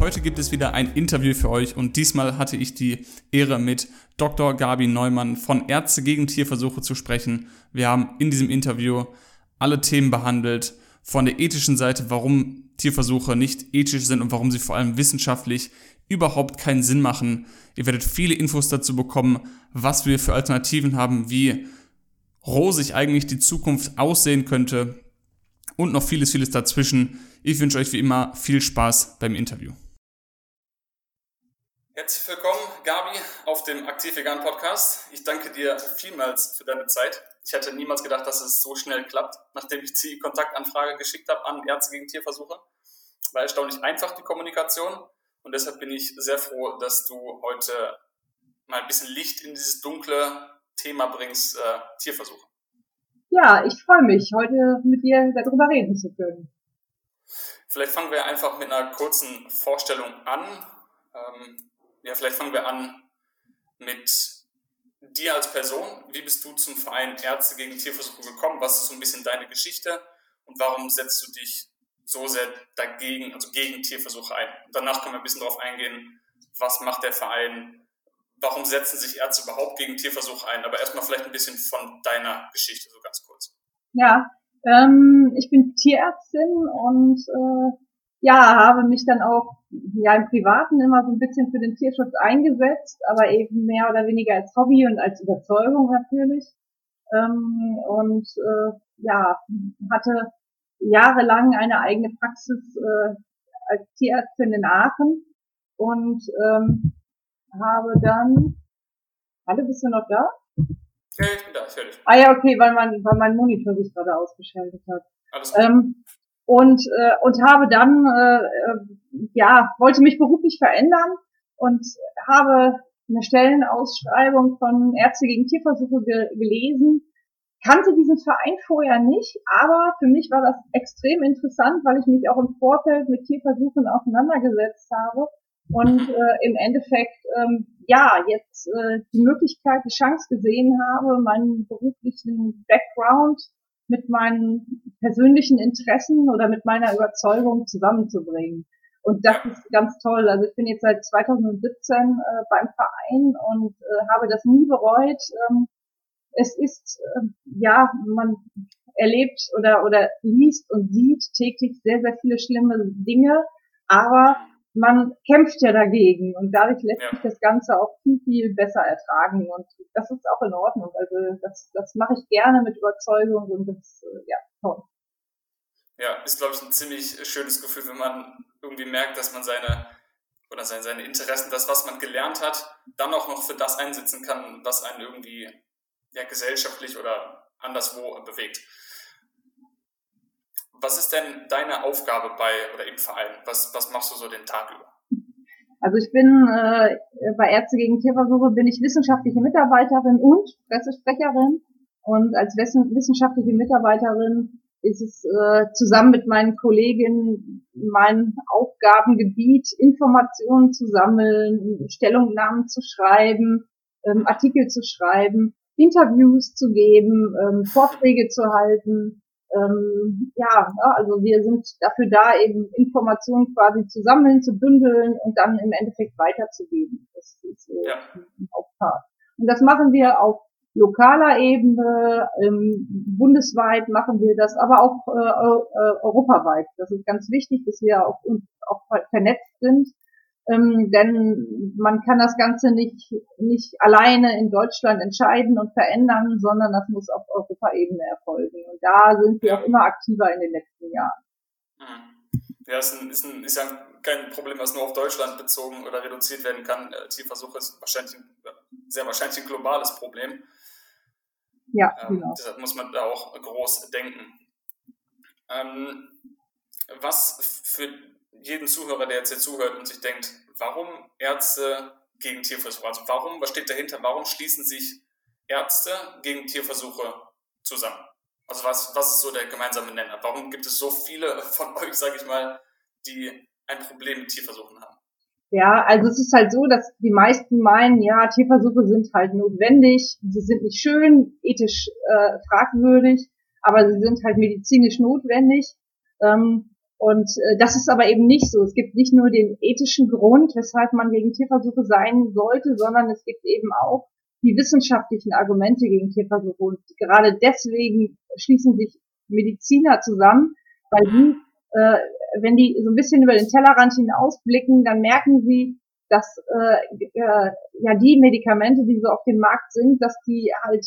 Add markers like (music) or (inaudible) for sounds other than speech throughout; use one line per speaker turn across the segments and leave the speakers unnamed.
Heute gibt es wieder ein Interview für euch und diesmal hatte ich die Ehre mit Dr. Gabi Neumann von Ärzte gegen Tierversuche zu sprechen. Wir haben in diesem Interview alle Themen behandelt, von der ethischen Seite, warum Tierversuche nicht ethisch sind und warum sie vor allem wissenschaftlich überhaupt keinen Sinn machen. Ihr werdet viele Infos dazu bekommen, was wir für Alternativen haben, wie rosig eigentlich die Zukunft aussehen könnte und noch vieles, vieles dazwischen. Ich wünsche euch wie immer viel Spaß beim Interview. Herzlich willkommen, Gabi, auf dem Aktiv Vegan Podcast. Ich danke dir vielmals für deine Zeit. Ich hätte niemals gedacht, dass es so schnell klappt, nachdem ich die Kontaktanfrage geschickt habe an Ärzte gegen Tierversuche. War erstaunlich einfach die Kommunikation und deshalb bin ich sehr froh, dass du heute mal ein bisschen Licht in dieses dunkle Thema bringst, äh, Tierversuche.
Ja, ich freue mich, heute mit dir darüber reden zu können.
Vielleicht fangen wir einfach mit einer kurzen Vorstellung an. Ähm, ja, vielleicht fangen wir an mit dir als Person. Wie bist du zum Verein Ärzte gegen Tierversuche gekommen? Was ist so ein bisschen deine Geschichte? Und warum setzt du dich so sehr dagegen, also gegen Tierversuche ein? Und danach können wir ein bisschen darauf eingehen, was macht der Verein? Warum setzen sich Ärzte überhaupt gegen Tierversuche ein? Aber erstmal vielleicht ein bisschen von deiner Geschichte, so ganz kurz.
Ja, ähm, ich bin Tierärztin und äh, ja, habe mich dann auch ja im Privaten immer so ein bisschen für den Tierschutz eingesetzt, aber eben mehr oder weniger als Hobby und als Überzeugung natürlich. Ähm, und äh, ja, hatte jahrelang eine eigene Praxis äh, als Tierärztin in Aachen und ähm, habe dann, alle bist du noch da?
Ja, ich bin da, fertig.
Ah ja, okay, weil mein, weil mein Monitor sich gerade ausgeschaltet hat. Alles gut. Ähm, und äh, und habe dann äh, äh, ja wollte mich beruflich verändern und habe eine Stellenausschreibung von Ärzte gegen Tierversuche ge gelesen, kannte diesen Verein vorher nicht, aber für mich war das extrem interessant, weil ich mich auch im Vorfeld mit Tierversuchen auseinandergesetzt habe und äh, im Endeffekt ähm, ja jetzt äh, die Möglichkeit, die Chance gesehen habe, meinen beruflichen Background mit meinen persönlichen Interessen oder mit meiner Überzeugung zusammenzubringen. Und das ist ganz toll. Also ich bin jetzt seit 2017 äh, beim Verein und äh, habe das nie bereut. Ähm, es ist, äh, ja, man erlebt oder, oder liest und sieht täglich sehr, sehr viele schlimme Dinge, aber man kämpft ja dagegen und dadurch lässt ja. sich das Ganze auch viel, viel besser ertragen und das ist auch in Ordnung. Also das, das mache ich gerne mit Überzeugung und das, äh, ja, toll.
Ja, ist, glaube ich, ein ziemlich schönes Gefühl, wenn man irgendwie merkt, dass man seine oder seine, seine Interessen, das, was man gelernt hat, dann auch noch für das einsetzen kann, was einen irgendwie ja, gesellschaftlich oder anderswo bewegt. Was ist denn deine Aufgabe bei oder im Verein? Was, was machst du so den Tag über?
Also ich bin äh, bei Ärzte gegen Tierversuche bin ich wissenschaftliche Mitarbeiterin und Pressesprecherin. Und als wissenschaftliche Mitarbeiterin ist es äh, zusammen mit meinen Kolleginnen mein Aufgabengebiet, Informationen zu sammeln, Stellungnahmen zu schreiben, ähm, Artikel zu schreiben, Interviews zu geben, ähm, Vorträge zu halten, ähm, ja, ne, also wir sind dafür da, eben Informationen quasi zu sammeln, zu bündeln und dann im Endeffekt weiterzugeben. Das ist äh, ja. ein Hauptpart. Und das machen wir auf lokaler Ebene, ähm, bundesweit machen wir das, aber auch äh, äh, europaweit. Das ist ganz wichtig, dass wir auch, auch vernetzt sind ähm, denn man kann das Ganze nicht, nicht alleine in Deutschland entscheiden und verändern, sondern das muss auf Europaebene erfolgen. Und da sind wir auch immer aktiver in den letzten Jahren.
Mhm. Ja, ist, ein, ist, ein, ist ja kein Problem, was nur auf Deutschland bezogen oder reduziert werden kann. Äh, Tierversuche ist wahrscheinlich sehr wahrscheinlich ein globales Problem.
Ja, ähm,
genau. Deshalb muss man da auch groß denken. Ähm, was für jeden Zuhörer, der jetzt hier zuhört und sich denkt, warum Ärzte gegen Tierversuche? Also warum, was steht dahinter? Warum schließen sich Ärzte gegen Tierversuche zusammen? Also was, was ist so der gemeinsame Nenner? Warum gibt es so viele von (laughs) euch, sage ich mal, die ein Problem mit Tierversuchen haben?
Ja, also es ist halt so, dass die meisten meinen, ja, Tierversuche sind halt notwendig, sie sind nicht schön, ethisch äh, fragwürdig, aber sie sind halt medizinisch notwendig. Ähm, und äh, das ist aber eben nicht so. Es gibt nicht nur den ethischen Grund, weshalb man gegen Tierversuche sein sollte, sondern es gibt eben auch die wissenschaftlichen Argumente gegen Tierversuche. Und gerade deswegen schließen sich Mediziner zusammen, weil die äh, wenn die so ein bisschen über den Tellerrand hinausblicken, dann merken sie, dass äh, äh, ja die Medikamente, die so auf dem Markt sind, dass die halt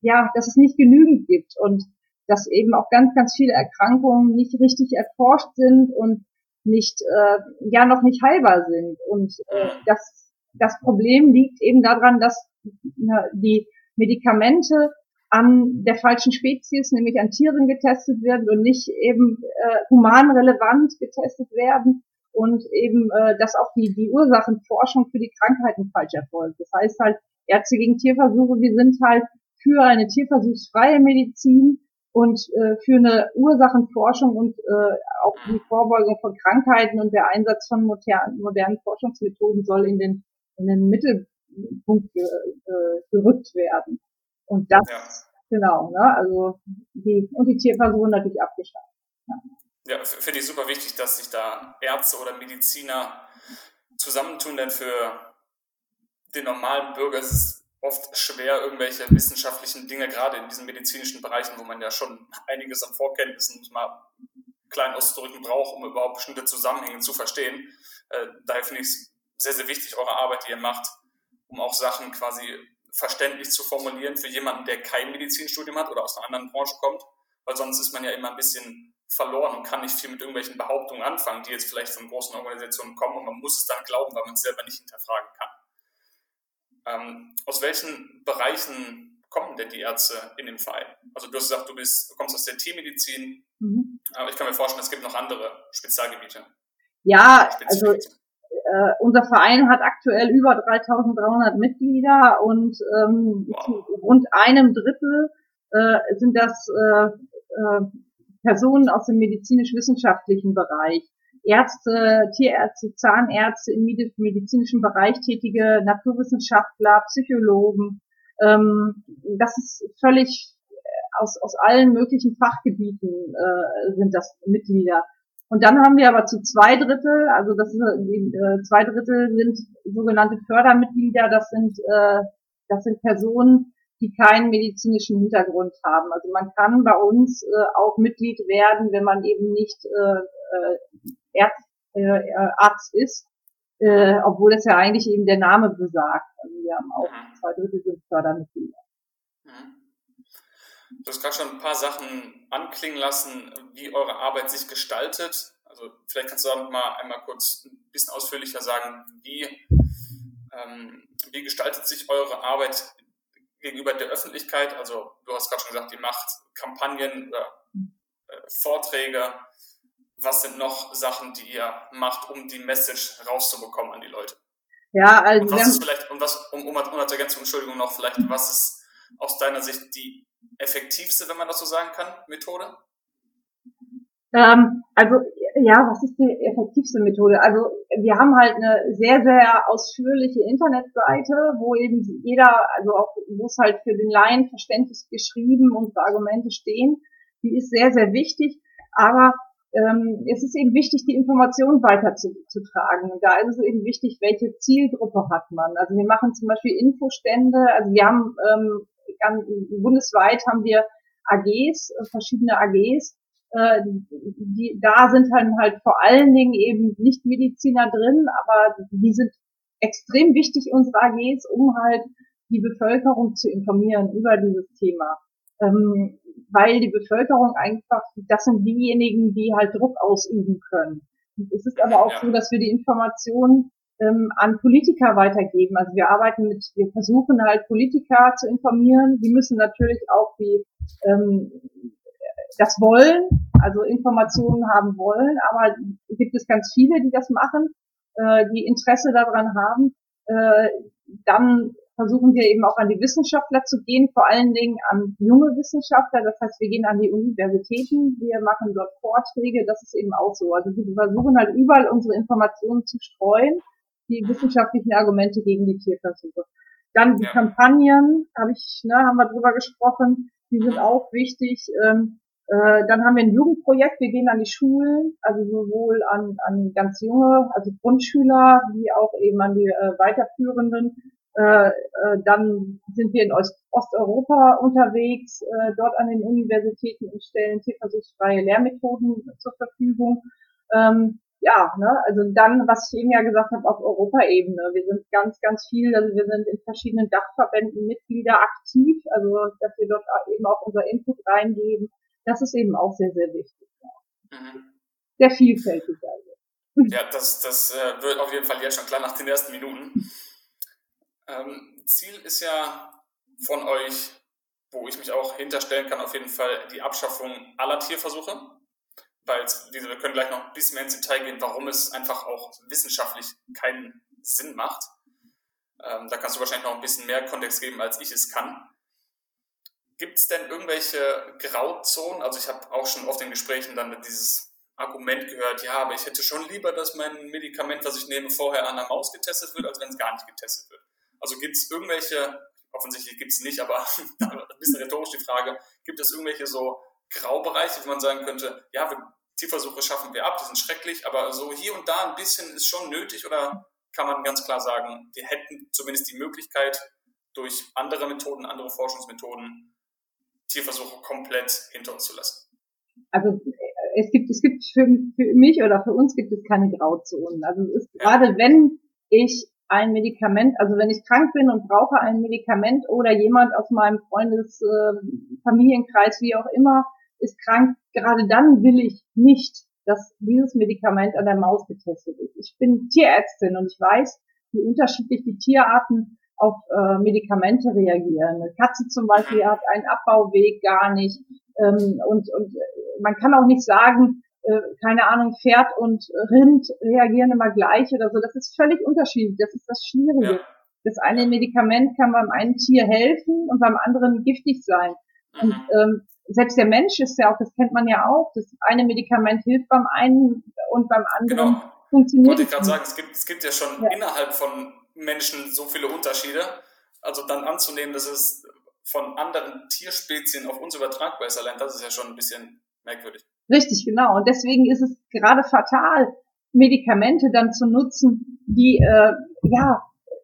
ja, dass es nicht genügend gibt und dass eben auch ganz, ganz viele Erkrankungen nicht richtig erforscht sind und nicht äh, ja noch nicht heilbar sind und äh, das das Problem liegt eben daran, dass äh, die Medikamente an der falschen Spezies, nämlich an Tieren getestet werden und nicht eben äh, humanrelevant getestet werden und eben, äh, dass auch die, die Ursachenforschung für die Krankheiten falsch erfolgt. Das heißt halt, Ärzte gegen Tierversuche, wir sind halt für eine tierversuchsfreie Medizin und äh, für eine Ursachenforschung und äh, auch die Vorbeugung von Krankheiten und der Einsatz von modernen, modernen Forschungsmethoden soll in den, in den Mittelpunkt ge, äh, gerückt werden. Und das, ja. genau, ne, also die, und die Tierversuche natürlich abgeschafft.
Ja, ja finde ich super wichtig, dass sich da Ärzte oder Mediziner zusammentun, denn für den normalen Bürger ist es oft schwer, irgendwelche wissenschaftlichen Dinge, gerade in diesen medizinischen Bereichen, wo man ja schon einiges an Vorkenntnissen mal klein auszudrücken braucht, um überhaupt bestimmte Zusammenhänge zu verstehen. Äh, daher finde ich es sehr, sehr wichtig, eure Arbeit, die ihr macht, um auch Sachen quasi verständlich zu formulieren für jemanden, der kein Medizinstudium hat oder aus einer anderen Branche kommt, weil sonst ist man ja immer ein bisschen verloren und kann nicht viel mit irgendwelchen Behauptungen anfangen, die jetzt vielleicht von großen Organisationen kommen und man muss es dann glauben, weil man es selber nicht hinterfragen kann. Ähm, aus welchen Bereichen kommen denn die Ärzte in dem Verein? Also du hast gesagt, du, bist, du kommst aus der Tiermedizin, mhm. aber ich kann mir vorstellen, es gibt noch andere Spezialgebiete.
Ja, also äh, unser Verein hat aktuell über 3300 Mitglieder und ähm, zu rund einem Drittel äh, sind das äh, äh, Personen aus dem medizinisch-wissenschaftlichen Bereich. Ärzte, Tierärzte, Zahnärzte im medizinischen Bereich tätige Naturwissenschaftler, Psychologen. Ähm, das ist völlig äh, aus, aus allen möglichen Fachgebieten äh, sind das Mitglieder. Und dann haben wir aber zu zwei Drittel, also das ist, die, äh, zwei Drittel sind sogenannte Fördermitglieder, das sind, äh, das sind Personen, die keinen medizinischen Hintergrund haben. Also man kann bei uns äh, auch Mitglied werden, wenn man eben nicht äh, Arzt, äh, Arzt ist, äh, obwohl das ja eigentlich eben der Name besagt. Also wir haben auch zwei Drittel sind Fördermitglieder. Mhm.
Du hast gerade schon ein paar Sachen anklingen lassen, wie eure Arbeit sich gestaltet. Also vielleicht kannst du noch mal einmal kurz ein bisschen ausführlicher sagen, wie, ähm, wie gestaltet sich eure Arbeit gegenüber der Öffentlichkeit? Also du hast gerade schon gesagt, ihr macht Kampagnen oder äh, Vorträge. Was sind noch Sachen, die ihr macht, um die Message rauszubekommen an die Leute?
Ja, also
und was ist vielleicht, und was, um, um, um als Ergänzung, Entschuldigung noch, vielleicht, was ist aus deiner Sicht die effektivste, wenn man das so sagen kann, Methode?
Ähm, also ja, was ist die effektivste Methode? Also wir haben halt eine sehr, sehr ausführliche Internetseite, wo eben jeder, also auch wo es halt für den Laien verständlich geschrieben und Argumente stehen. Die ist sehr, sehr wichtig, aber ähm, es ist eben wichtig, die Information weiterzutragen. Da ist es eben wichtig, welche Zielgruppe hat man. Also wir machen zum Beispiel Infostände, also wir haben ähm, ganz, bundesweit haben wir AGs, äh, verschiedene AGs, äh, die, da sind dann halt vor allen Dingen eben nicht Mediziner drin, aber die sind extrem wichtig, unsere AGs, um halt die Bevölkerung zu informieren über dieses Thema. Ähm, weil die Bevölkerung einfach, das sind diejenigen, die halt Druck ausüben können. Es ist aber auch so, dass wir die Informationen ähm, an Politiker weitergeben. Also wir arbeiten mit, wir versuchen halt Politiker zu informieren. Die müssen natürlich auch die ähm, das wollen, also Informationen haben wollen, aber gibt es ganz viele, die das machen, äh, die Interesse daran haben. Äh, dann versuchen wir eben auch an die Wissenschaftler zu gehen, vor allen Dingen an junge Wissenschaftler. Das heißt, wir gehen an die Universitäten, wir machen dort Vorträge, das ist eben auch so. Also wir versuchen halt überall unsere Informationen zu streuen, die wissenschaftlichen Argumente gegen die Tierversuche. Dann die ja. Kampagnen, habe ich, ne, haben wir drüber gesprochen, die sind auch wichtig. Ähm, äh, dann haben wir ein Jugendprojekt, wir gehen an die Schulen, also sowohl an, an ganz junge, also Grundschüler, wie auch eben an die äh, weiterführenden. Äh, äh, dann sind wir in Ost Osteuropa unterwegs, äh, dort an den Universitäten und stellen tierversuchsfreie Lehrmethoden zur Verfügung. Ähm, ja, ne, also dann, was ich eben ja gesagt habe, auf Europaebene. Wir sind ganz, ganz viel, also wir sind in verschiedenen Dachverbänden Mitglieder aktiv, also dass wir dort eben auch unser Input reingeben. Das ist eben auch sehr, sehr wichtig. Ja. Mhm. Sehr vielfältig also.
Ja, das, das äh, wird auf jeden Fall jetzt schon klar nach den ersten Minuten. Ähm, Ziel ist ja von euch, wo ich mich auch hinterstellen kann, auf jeden Fall die Abschaffung aller Tierversuche weil wir können gleich noch ein bisschen mehr ins Detail gehen, warum es einfach auch wissenschaftlich keinen Sinn macht. Ähm, da kannst du wahrscheinlich noch ein bisschen mehr Kontext geben, als ich es kann. Gibt es denn irgendwelche Grauzonen? Also ich habe auch schon oft in Gesprächen dann dieses Argument gehört, ja, aber ich hätte schon lieber, dass mein Medikament, was ich nehme, vorher an der Maus getestet wird, als wenn es gar nicht getestet wird. Also gibt es irgendwelche, offensichtlich gibt es nicht, aber (laughs) ein bisschen rhetorisch die Frage, gibt es irgendwelche so Graubereiche, wo man sagen könnte, ja, wir, Tierversuche schaffen wir ab, die sind schrecklich, aber so hier und da ein bisschen ist schon nötig oder kann man ganz klar sagen, wir hätten zumindest die Möglichkeit, durch andere Methoden, andere Forschungsmethoden Tierversuche komplett hinter uns zu lassen?
Also es gibt, es gibt für, für mich oder für uns gibt es keine Grauzonen. Also es ist ja. gerade wenn ich ein Medikament, also wenn ich krank bin und brauche ein Medikament oder jemand aus meinem Freundes, äh, Familienkreis, wie auch immer, ist krank, gerade dann will ich nicht, dass dieses Medikament an der Maus getestet ist. Ich bin Tierärztin und ich weiß, wie unterschiedlich die Tierarten auf äh, Medikamente reagieren. Eine Katze zum Beispiel hat einen Abbauweg gar nicht. Ähm, und, und man kann auch nicht sagen, äh, keine Ahnung, Pferd und Rind reagieren immer gleich oder so. Das ist völlig unterschiedlich. Das ist das Schwierige. Ja. Das eine Medikament kann beim einen Tier helfen und beim anderen giftig sein. Mhm. Und ähm, selbst der Mensch ist ja auch, das kennt man ja auch, das eine Medikament hilft beim einen und beim anderen genau. funktioniert.
Wollte ich gerade sagen, es gibt, es gibt ja schon ja. innerhalb von Menschen so viele Unterschiede. Also dann anzunehmen, dass es von anderen Tierspezien auf uns übertragbar ist, allein das ist ja schon ein bisschen merkwürdig.
Richtig, genau. Und deswegen ist es gerade fatal, Medikamente dann zu nutzen, die äh, ja,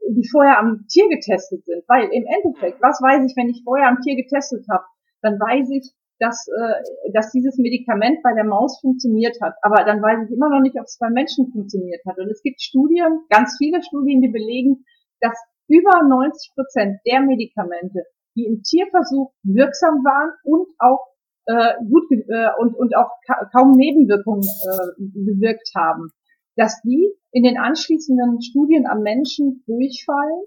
die vorher am Tier getestet sind. Weil im Endeffekt, was weiß ich, wenn ich vorher am Tier getestet habe, dann weiß ich, dass, äh, dass dieses Medikament bei der Maus funktioniert hat. Aber dann weiß ich immer noch nicht, ob es bei Menschen funktioniert hat. Und es gibt Studien, ganz viele Studien, die belegen, dass über 90 Prozent der Medikamente, die im Tierversuch wirksam waren und auch äh, gut äh, und, und auch ka kaum Nebenwirkungen äh, bewirkt haben, dass die in den anschließenden Studien am Menschen durchfallen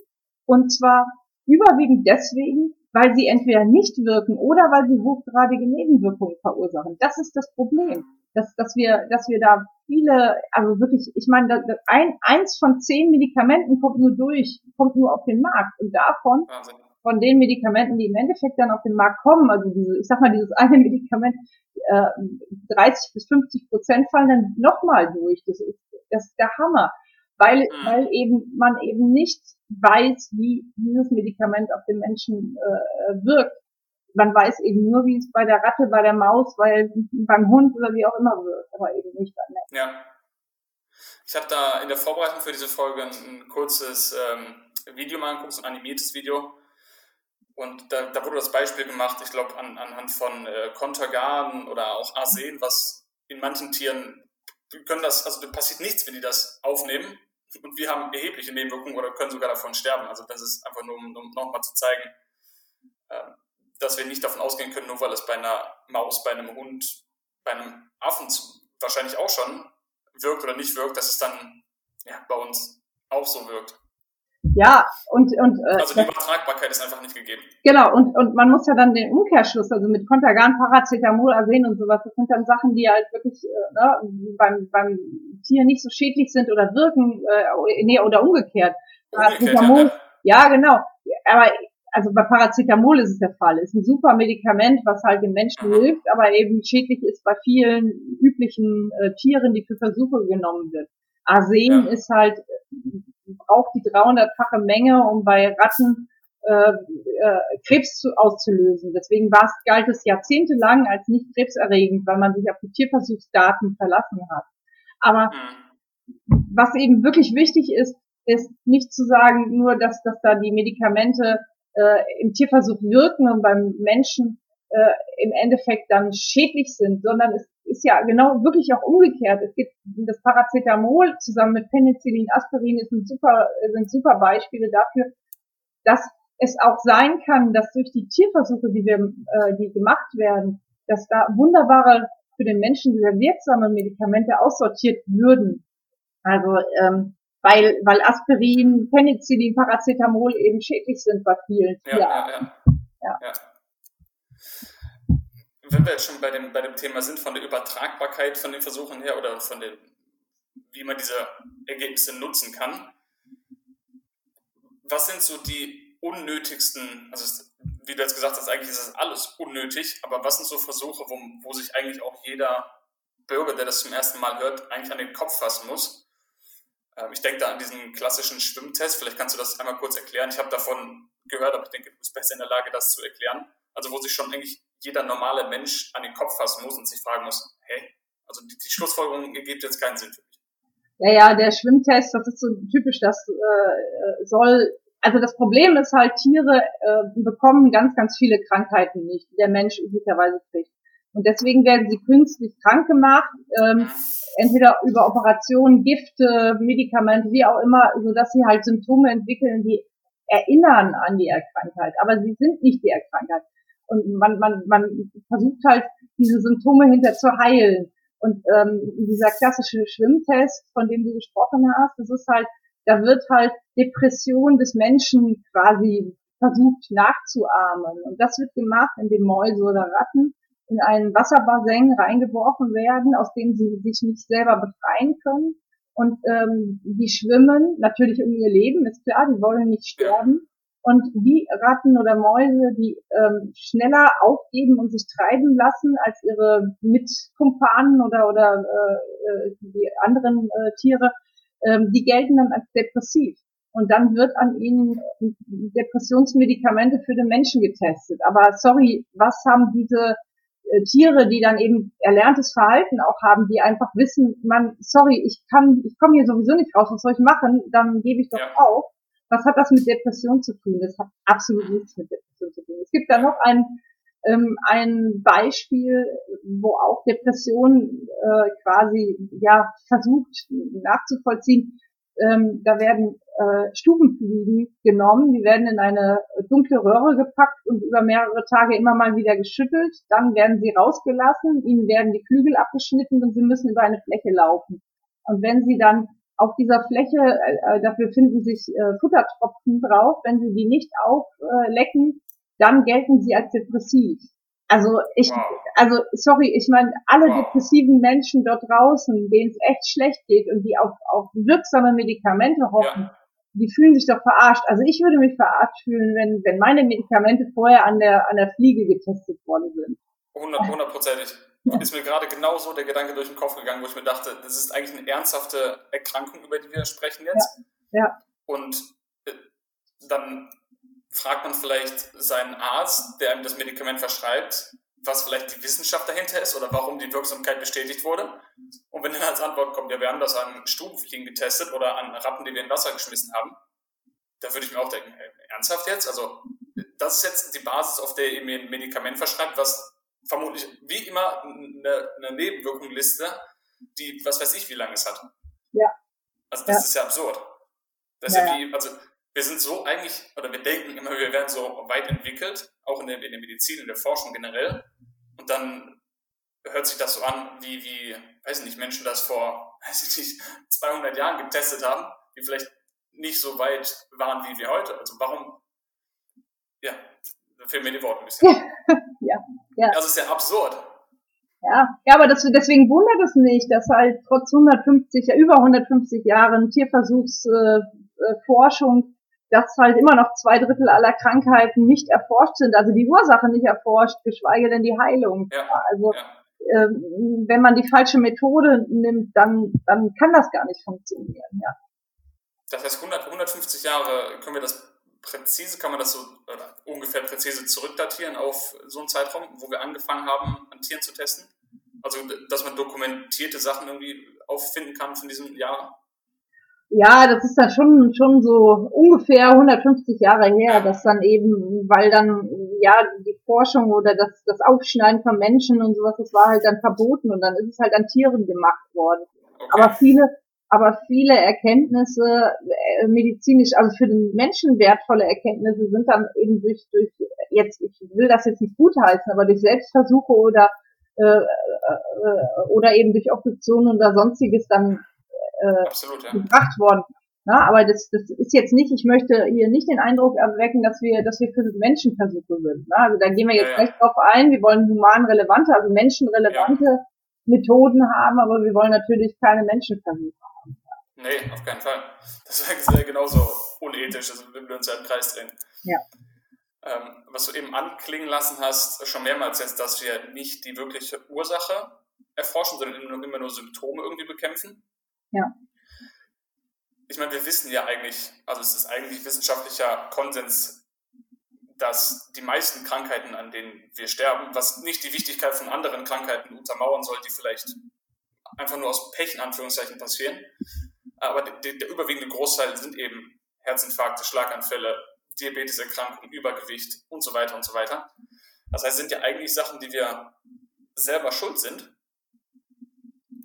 und zwar überwiegend deswegen, weil sie entweder nicht wirken oder weil sie hochgradige Nebenwirkungen verursachen. Das ist das Problem, dass, dass wir, dass wir da viele, also wirklich, ich meine, ein, eins von zehn Medikamenten kommt nur durch, kommt nur auf den Markt. Und davon Wahnsinn von den Medikamenten, die im Endeffekt dann auf den Markt kommen, also diese, ich sag mal, dieses eine (laughs) Medikament, äh, 30 bis 50 Prozent fallen dann nochmal durch. Das ist, das ist der Hammer. Weil, mhm. weil eben man eben nicht weiß, wie dieses Medikament auf den Menschen äh, wirkt. Man weiß eben nur, wie es bei der Ratte, bei der Maus, weil beim Hund oder wie auch immer wirkt, aber eben nicht beim Menschen.
Ja. Ich habe da in der Vorbereitung für diese Folge ein, kurzes ähm, Video mal angeguckt, so ein animiertes Video und da, da wurde das Beispiel gemacht, ich glaube, an, anhand von äh, Kontergan oder auch Arsen, was in manchen Tieren können das, also da passiert nichts, wenn die das aufnehmen. Und wir haben erhebliche Nebenwirkungen oder können sogar davon sterben. Also das ist einfach nur, um, um nochmal zu zeigen, äh, dass wir nicht davon ausgehen können, nur weil es bei einer Maus, bei einem Hund, bei einem Affen wahrscheinlich auch schon wirkt oder nicht wirkt, dass es dann ja, bei uns auch so wirkt.
Ja, und, und
äh, also die Übertragbarkeit ist einfach nicht gegeben.
Genau, und, und man muss ja dann den Umkehrschluss, also mit Contergan, Paracetamol, Arsen und sowas, das sind dann Sachen, die halt wirklich äh, ne, beim, beim Tier nicht so schädlich sind oder wirken, äh, nee, oder umgekehrt. Paracetamol, ja, ja, genau. Aber also bei Paracetamol ist es der Fall. Ist ein super Medikament, was halt den Menschen hilft, aber eben schädlich ist bei vielen üblichen äh, Tieren, die für Versuche genommen wird. Arsen ja. ist halt braucht die 300-fache Menge, um bei Ratten äh, äh, Krebs zu, auszulösen. Deswegen war es, galt es jahrzehntelang als nicht krebserregend, weil man sich auf die Tierversuchsdaten verlassen hat. Aber was eben wirklich wichtig ist, ist nicht zu sagen nur, dass, dass da die Medikamente äh, im Tierversuch wirken und beim Menschen äh, im Endeffekt dann schädlich sind, sondern es ist ja genau wirklich auch umgekehrt. Es gibt das Paracetamol zusammen mit Penicillin, Aspirin ist ein super, sind super Beispiele dafür, dass es auch sein kann, dass durch die Tierversuche, die wir, äh, die gemacht werden, dass da wunderbare für den Menschen sehr wirksame Medikamente aussortiert würden. Also ähm, weil weil Aspirin, Penicillin, Paracetamol eben schädlich sind bei vielen
Tierarten. Ja, ja, ja. ja wenn wir jetzt schon bei dem, bei dem Thema sind, von der Übertragbarkeit von den Versuchen her oder von den, wie man diese Ergebnisse nutzen kann, was sind so die unnötigsten, also wie du jetzt gesagt hast, eigentlich ist das alles unnötig, aber was sind so Versuche, wo, wo sich eigentlich auch jeder Bürger, der das zum ersten Mal hört, eigentlich an den Kopf fassen muss? Ähm, ich denke da an diesen klassischen Schwimmtest, vielleicht kannst du das einmal kurz erklären. Ich habe davon gehört, aber ich denke, du bist besser in der Lage, das zu erklären. Also wo sich schon eigentlich jeder normale Mensch an den Kopf fassen muss und sich fragen muss, hey, also die, die Schlussfolgerung ergibt jetzt keinen Sinn für mich.
Ja, ja, der Schwimmtest, das ist so typisch, das äh, soll, also das Problem ist halt, Tiere äh, bekommen ganz, ganz viele Krankheiten nicht, die der Mensch üblicherweise kriegt. Und deswegen werden sie künstlich krank gemacht, ähm, entweder über Operationen, Gifte, Medikamente, wie auch immer, so dass sie halt Symptome entwickeln, die erinnern an die Erkrankheit, aber sie sind nicht die Erkrankheit. Und man, man, man versucht halt, diese Symptome hinter zu heilen. Und ähm, dieser klassische Schwimmtest, von dem du gesprochen hast, das ist halt, da wird halt Depression des Menschen quasi versucht nachzuahmen. Und das wird gemacht, indem Mäuse oder Ratten in einen Wasserbassin reingeworfen werden, aus dem sie sich nicht selber befreien können. Und ähm, die schwimmen natürlich um ihr Leben, ist klar, die wollen nicht sterben. Und die Ratten oder Mäuse, die ähm, schneller aufgeben und sich treiben lassen als ihre Mitkumpanen oder, oder äh, äh, die anderen äh, Tiere, ähm, die gelten dann als depressiv. Und dann wird an ihnen Depressionsmedikamente für den Menschen getestet. Aber sorry, was haben diese äh, Tiere, die dann eben erlerntes Verhalten auch haben, die einfach wissen, man, sorry, ich kann, ich komme hier sowieso nicht raus, was soll ich machen? Dann gebe ich doch ja. auf. Was hat das mit Depression zu tun? Das hat absolut nichts mit Depression zu tun. Es gibt da noch ein, ähm, ein Beispiel, wo auch Depression äh, quasi ja versucht nachzuvollziehen. Ähm, da werden äh, Stubenfliegen genommen, die werden in eine dunkle Röhre gepackt und über mehrere Tage immer mal wieder geschüttelt. Dann werden sie rausgelassen, ihnen werden die Flügel abgeschnitten und sie müssen über eine Fläche laufen. Und wenn sie dann auf dieser Fläche, äh, äh, da befinden sich äh, Futtertropfen drauf. Wenn Sie die nicht auflecken, dann gelten sie als depressiv. Also ich, also sorry, ich meine, alle depressiven Menschen dort draußen, denen es echt schlecht geht und die auf, auf wirksame Medikamente hoffen, ja. die fühlen sich doch verarscht. Also ich würde mich verarscht fühlen, wenn, wenn meine Medikamente vorher an der, an der Fliege getestet worden sind.
Hundertprozentig (laughs) ist mir gerade genauso der Gedanke durch den Kopf gegangen, wo ich mir dachte, das ist eigentlich eine ernsthafte Erkrankung, über die wir sprechen jetzt.
Ja. ja.
Und äh, dann fragt man vielleicht seinen Arzt, der einem das Medikament verschreibt, was vielleicht die Wissenschaft dahinter ist oder warum die Wirksamkeit bestätigt wurde. Und wenn dann als Antwort kommt, ja, wir haben das an Stubenfliegen getestet oder an Ratten, die wir in Wasser geschmissen haben, da würde ich mir auch denken, ey, ernsthaft jetzt? Also, das ist jetzt die Basis, auf der ihr mir ein Medikament verschreibt, was vermutlich wie immer eine, eine Nebenwirkungliste, die, was weiß ich, wie lange es hat.
Ja.
Also das ja. ist ja absurd. Das ja, ist ja wie, also wir sind so eigentlich, oder wir denken immer, wir werden so weit entwickelt, auch in der, in der Medizin, in der Forschung generell. Und dann hört sich das so an, wie, wie, weiß ich nicht, Menschen das vor, (laughs) weiß ich nicht, 200 Jahren getestet haben, die vielleicht nicht so weit waren wie wir heute. Also warum, ja, da fehlen mir die Worte ein bisschen. (laughs) ja, ja. Das ist ja absurd.
Ja, ja, aber das, deswegen wundert es nicht, dass halt trotz 150, ja, über 150 Jahren Tierversuchsforschung, äh, dass halt immer noch zwei Drittel aller Krankheiten nicht erforscht sind, also die Ursache nicht erforscht, geschweige denn die Heilung. Ja, also ja. Ähm, wenn man die falsche Methode nimmt, dann, dann kann das gar nicht funktionieren, ja.
Das heißt, 100, 150 Jahre können wir das präzise, kann man das so ungefähr präzise zurückdatieren auf so einen Zeitraum, wo wir angefangen haben, an Tieren zu testen? Also, dass man dokumentierte Sachen irgendwie auffinden kann von diesen Jahren?
Ja, das ist dann schon, schon so ungefähr 150 Jahre her, dass dann eben, weil dann, ja, die Forschung oder das, das Aufschneiden von Menschen und sowas, das war halt dann verboten und dann ist es halt an Tieren gemacht worden. Okay. Aber viele, aber viele Erkenntnisse äh, medizinisch, also für den Menschen wertvolle Erkenntnisse sind dann eben durch, durch jetzt, ich will das jetzt nicht gutheißen, aber durch Selbstversuche oder äh, äh, oder eben durch Obduktionen oder sonstiges dann äh, Absolut, ja. gebracht worden. Ja, aber das, das ist jetzt nicht, ich möchte hier nicht den Eindruck erwecken, dass wir, dass wir für Menschenversuche sind. Ne? Also da gehen wir jetzt ja, gleich drauf ein, wir wollen human relevante, also menschenrelevante ja. Methoden haben, aber wir wollen natürlich keine Menschenversuche haben.
Nee, auf keinen Fall. Das wäre (laughs) genauso unethisch, also wenn wir uns ja im Kreis drehen. Ja. Ähm, was du eben anklingen lassen hast, schon mehrmals jetzt, dass wir nicht die wirkliche Ursache erforschen, sondern immer nur Symptome irgendwie bekämpfen. Ja. Ich meine, wir wissen ja eigentlich, also es ist eigentlich wissenschaftlicher Konsens, dass die meisten Krankheiten, an denen wir sterben, was nicht die Wichtigkeit von anderen Krankheiten untermauern soll, die vielleicht einfach nur aus Pech in Anführungszeichen passieren, aber der, der überwiegende Großteil sind eben Herzinfarkte, Schlaganfälle, Diabeteserkrankungen, Übergewicht und so weiter und so weiter. Das heißt, sind ja eigentlich Sachen, die wir selber schuld sind.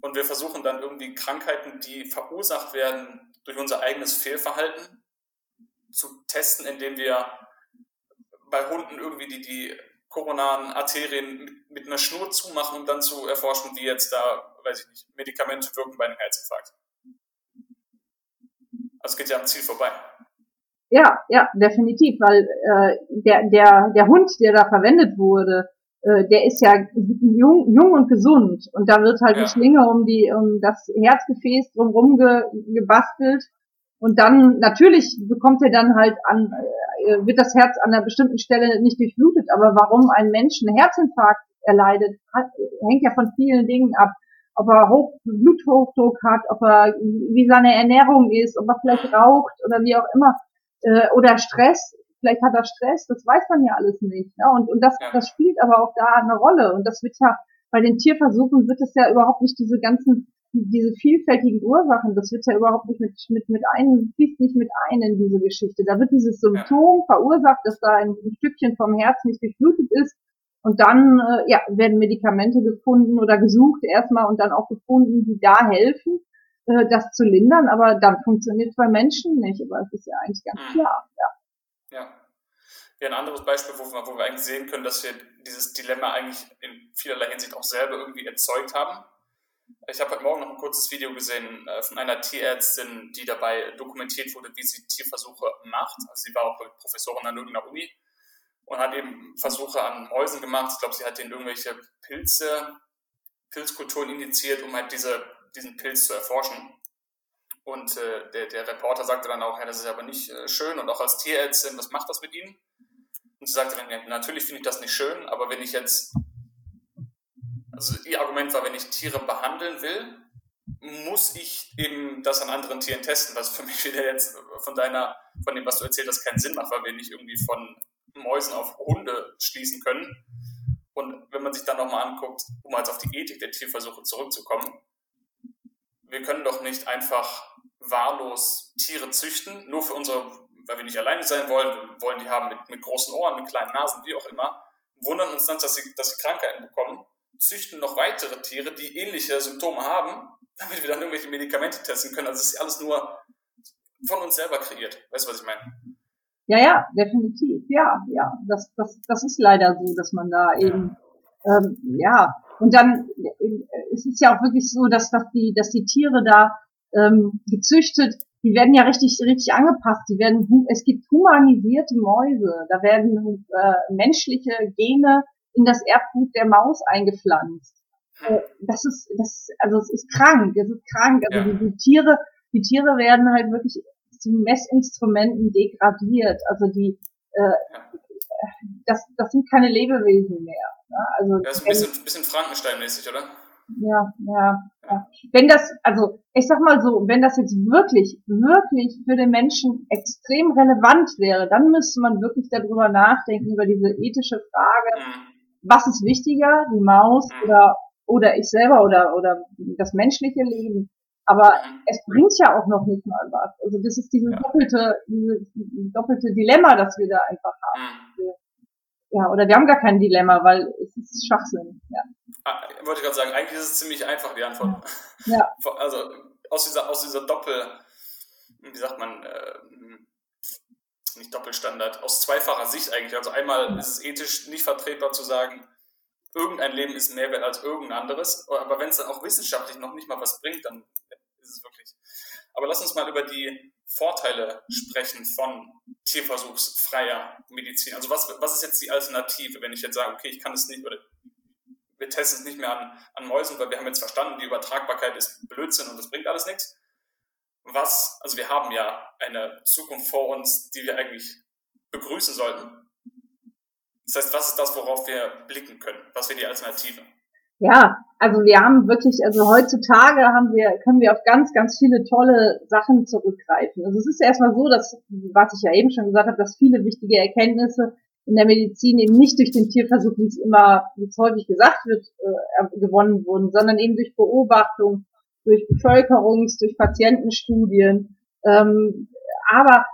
Und wir versuchen dann irgendwie Krankheiten, die verursacht werden durch unser eigenes Fehlverhalten, zu testen, indem wir bei Hunden irgendwie die, die koronaren Arterien mit, mit einer Schnur zumachen, um dann zu erforschen, wie jetzt da, weiß ich nicht, Medikamente wirken bei einem Herzinfarkt. Also es geht ja am Ziel vorbei.
Ja, ja, definitiv, weil äh, der, der, der Hund, der da verwendet wurde, äh, der ist ja jung, jung und gesund und da wird halt ja. die Schlinge um die um das Herzgefäß drumherum ge, gebastelt und dann natürlich bekommt er dann halt an äh, wird das Herz an einer bestimmten Stelle nicht durchblutet, aber warum ein Mensch einen Herzinfarkt erleidet, hat, hängt ja von vielen Dingen ab ob er Hoch Bluthochdruck hat, ob er wie seine Ernährung ist, ob er vielleicht raucht oder wie auch immer äh, oder Stress. Vielleicht hat er Stress, das weiß man ja alles nicht. Ne? Und, und das, das spielt aber auch da eine Rolle. Und das wird ja bei den Tierversuchen wird es ja überhaupt nicht diese ganzen diese vielfältigen Ursachen, das wird ja überhaupt nicht mit, mit, mit ein, fließt nicht mit ein in diese Geschichte. Da wird dieses Symptom verursacht, dass da ein, ein Stückchen vom Herz nicht durchblutet ist und dann äh, ja, werden Medikamente gefunden oder gesucht erstmal und dann auch gefunden, die da helfen, äh, das zu lindern. Aber dann funktioniert es bei Menschen nicht. Aber es ist ja eigentlich ganz mhm. klar.
Ja. ja. Ja, ein anderes Beispiel, wo wir, wo wir eigentlich sehen können, dass wir dieses Dilemma eigentlich in vielerlei Hinsicht auch selber irgendwie erzeugt haben. Ich habe heute Morgen noch ein kurzes Video gesehen äh, von einer Tierärztin, die dabei dokumentiert wurde, wie sie Tierversuche macht. Also sie war auch Professorin an irgendeiner Uni und hat eben Versuche an Mäusen gemacht. Ich glaube, sie hat denen irgendwelche Pilze, Pilzkulturen initiiert, um halt diese, diesen Pilz zu erforschen. Und äh, der, der Reporter sagte dann auch, ja, das ist aber nicht äh, schön und auch als Tierärztin, was macht das mit Ihnen? Und sie sagte dann, ja, natürlich finde ich das nicht schön, aber wenn ich jetzt, also ihr Argument war, wenn ich Tiere behandeln will, muss ich eben das an anderen Tieren testen, was für mich (laughs) wieder jetzt von deiner, von dem, was du erzählt hast, keinen Sinn macht, weil wir nicht irgendwie von Mäusen auf Hunde schließen können. Und wenn man sich dann nochmal anguckt, um jetzt auf die Ethik der Tierversuche zurückzukommen, wir können doch nicht einfach wahllos Tiere züchten, nur für unsere, weil wir nicht alleine sein wollen, wir wollen die haben mit, mit großen Ohren, mit kleinen Nasen, wie auch immer, wundern uns dann, dass sie, dass sie Krankheiten bekommen, züchten noch weitere Tiere, die ähnliche Symptome haben, (laughs) damit wir dann irgendwelche Medikamente testen können. Also es ist alles nur von uns selber kreiert. Weißt du, was ich meine?
Ja, ja, definitiv. Ja, ja. Das, das, das ist leider so, dass man da eben, ähm, ja. Und dann äh, ist es ja auch wirklich so, dass, dass die, dass die Tiere da ähm, gezüchtet die werden ja richtig, richtig angepasst. Die werden, es gibt humanisierte Mäuse. Da werden äh, menschliche Gene in das Erbgut der Maus eingepflanzt. Äh, das ist, das, also es ist krank. Es ist krank. Also ja. die, die Tiere, die Tiere werden halt wirklich zu Messinstrumenten degradiert. Also die, äh, das, das sind keine Lebewesen mehr.
Ne? Also das ist ein bisschen, bisschen Frankenstein-mäßig, oder?
Ja, ja, ja. Wenn das, also ich sag mal so, wenn das jetzt wirklich, wirklich für den Menschen extrem relevant wäre, dann müsste man wirklich darüber nachdenken, über diese ethische Frage, mhm. was ist wichtiger, die Maus mhm. oder, oder ich selber oder, oder das menschliche Leben. Aber es bringt ja auch noch nicht mal was. Also das ist dieses ja. doppelte, dieses doppelte Dilemma, das wir da einfach haben. Mhm. Ja, oder wir haben gar kein Dilemma, weil es ist Schwachsinn. Ja.
Ah, wollte ich gerade sagen, eigentlich ist es ziemlich einfach, die Antwort. (laughs) Ja. Also aus dieser, aus dieser Doppel, wie sagt man, äh, nicht Doppelstandard, aus zweifacher Sicht eigentlich. Also einmal ist es ethisch nicht vertretbar zu sagen, irgendein Leben ist mehr wert als irgendein anderes, aber wenn es dann auch wissenschaftlich noch nicht mal was bringt, dann ist es wirklich. Aber lass uns mal über die Vorteile sprechen von tierversuchsfreier Medizin. Also was, was ist jetzt die Alternative, wenn ich jetzt sage, okay, ich kann es nicht oder wir testen es nicht mehr an, an Mäusen, weil wir haben jetzt verstanden, die Übertragbarkeit ist Blödsinn und das bringt alles nichts. Was, also wir haben ja eine Zukunft vor uns, die wir eigentlich begrüßen sollten. Das heißt, was ist das, worauf wir blicken können? Was wäre die Alternative?
Ja, also wir haben wirklich, also heutzutage haben wir, können wir auf ganz, ganz viele tolle Sachen zurückgreifen. Also es ist erstmal so, dass, was ich ja eben schon gesagt habe, dass viele wichtige Erkenntnisse in der Medizin eben nicht durch den Tierversuch, wie es immer, wie es häufig gesagt wird, äh, gewonnen wurden, sondern eben durch Beobachtung, durch Bevölkerungs-, durch Patientenstudien. Ähm, aber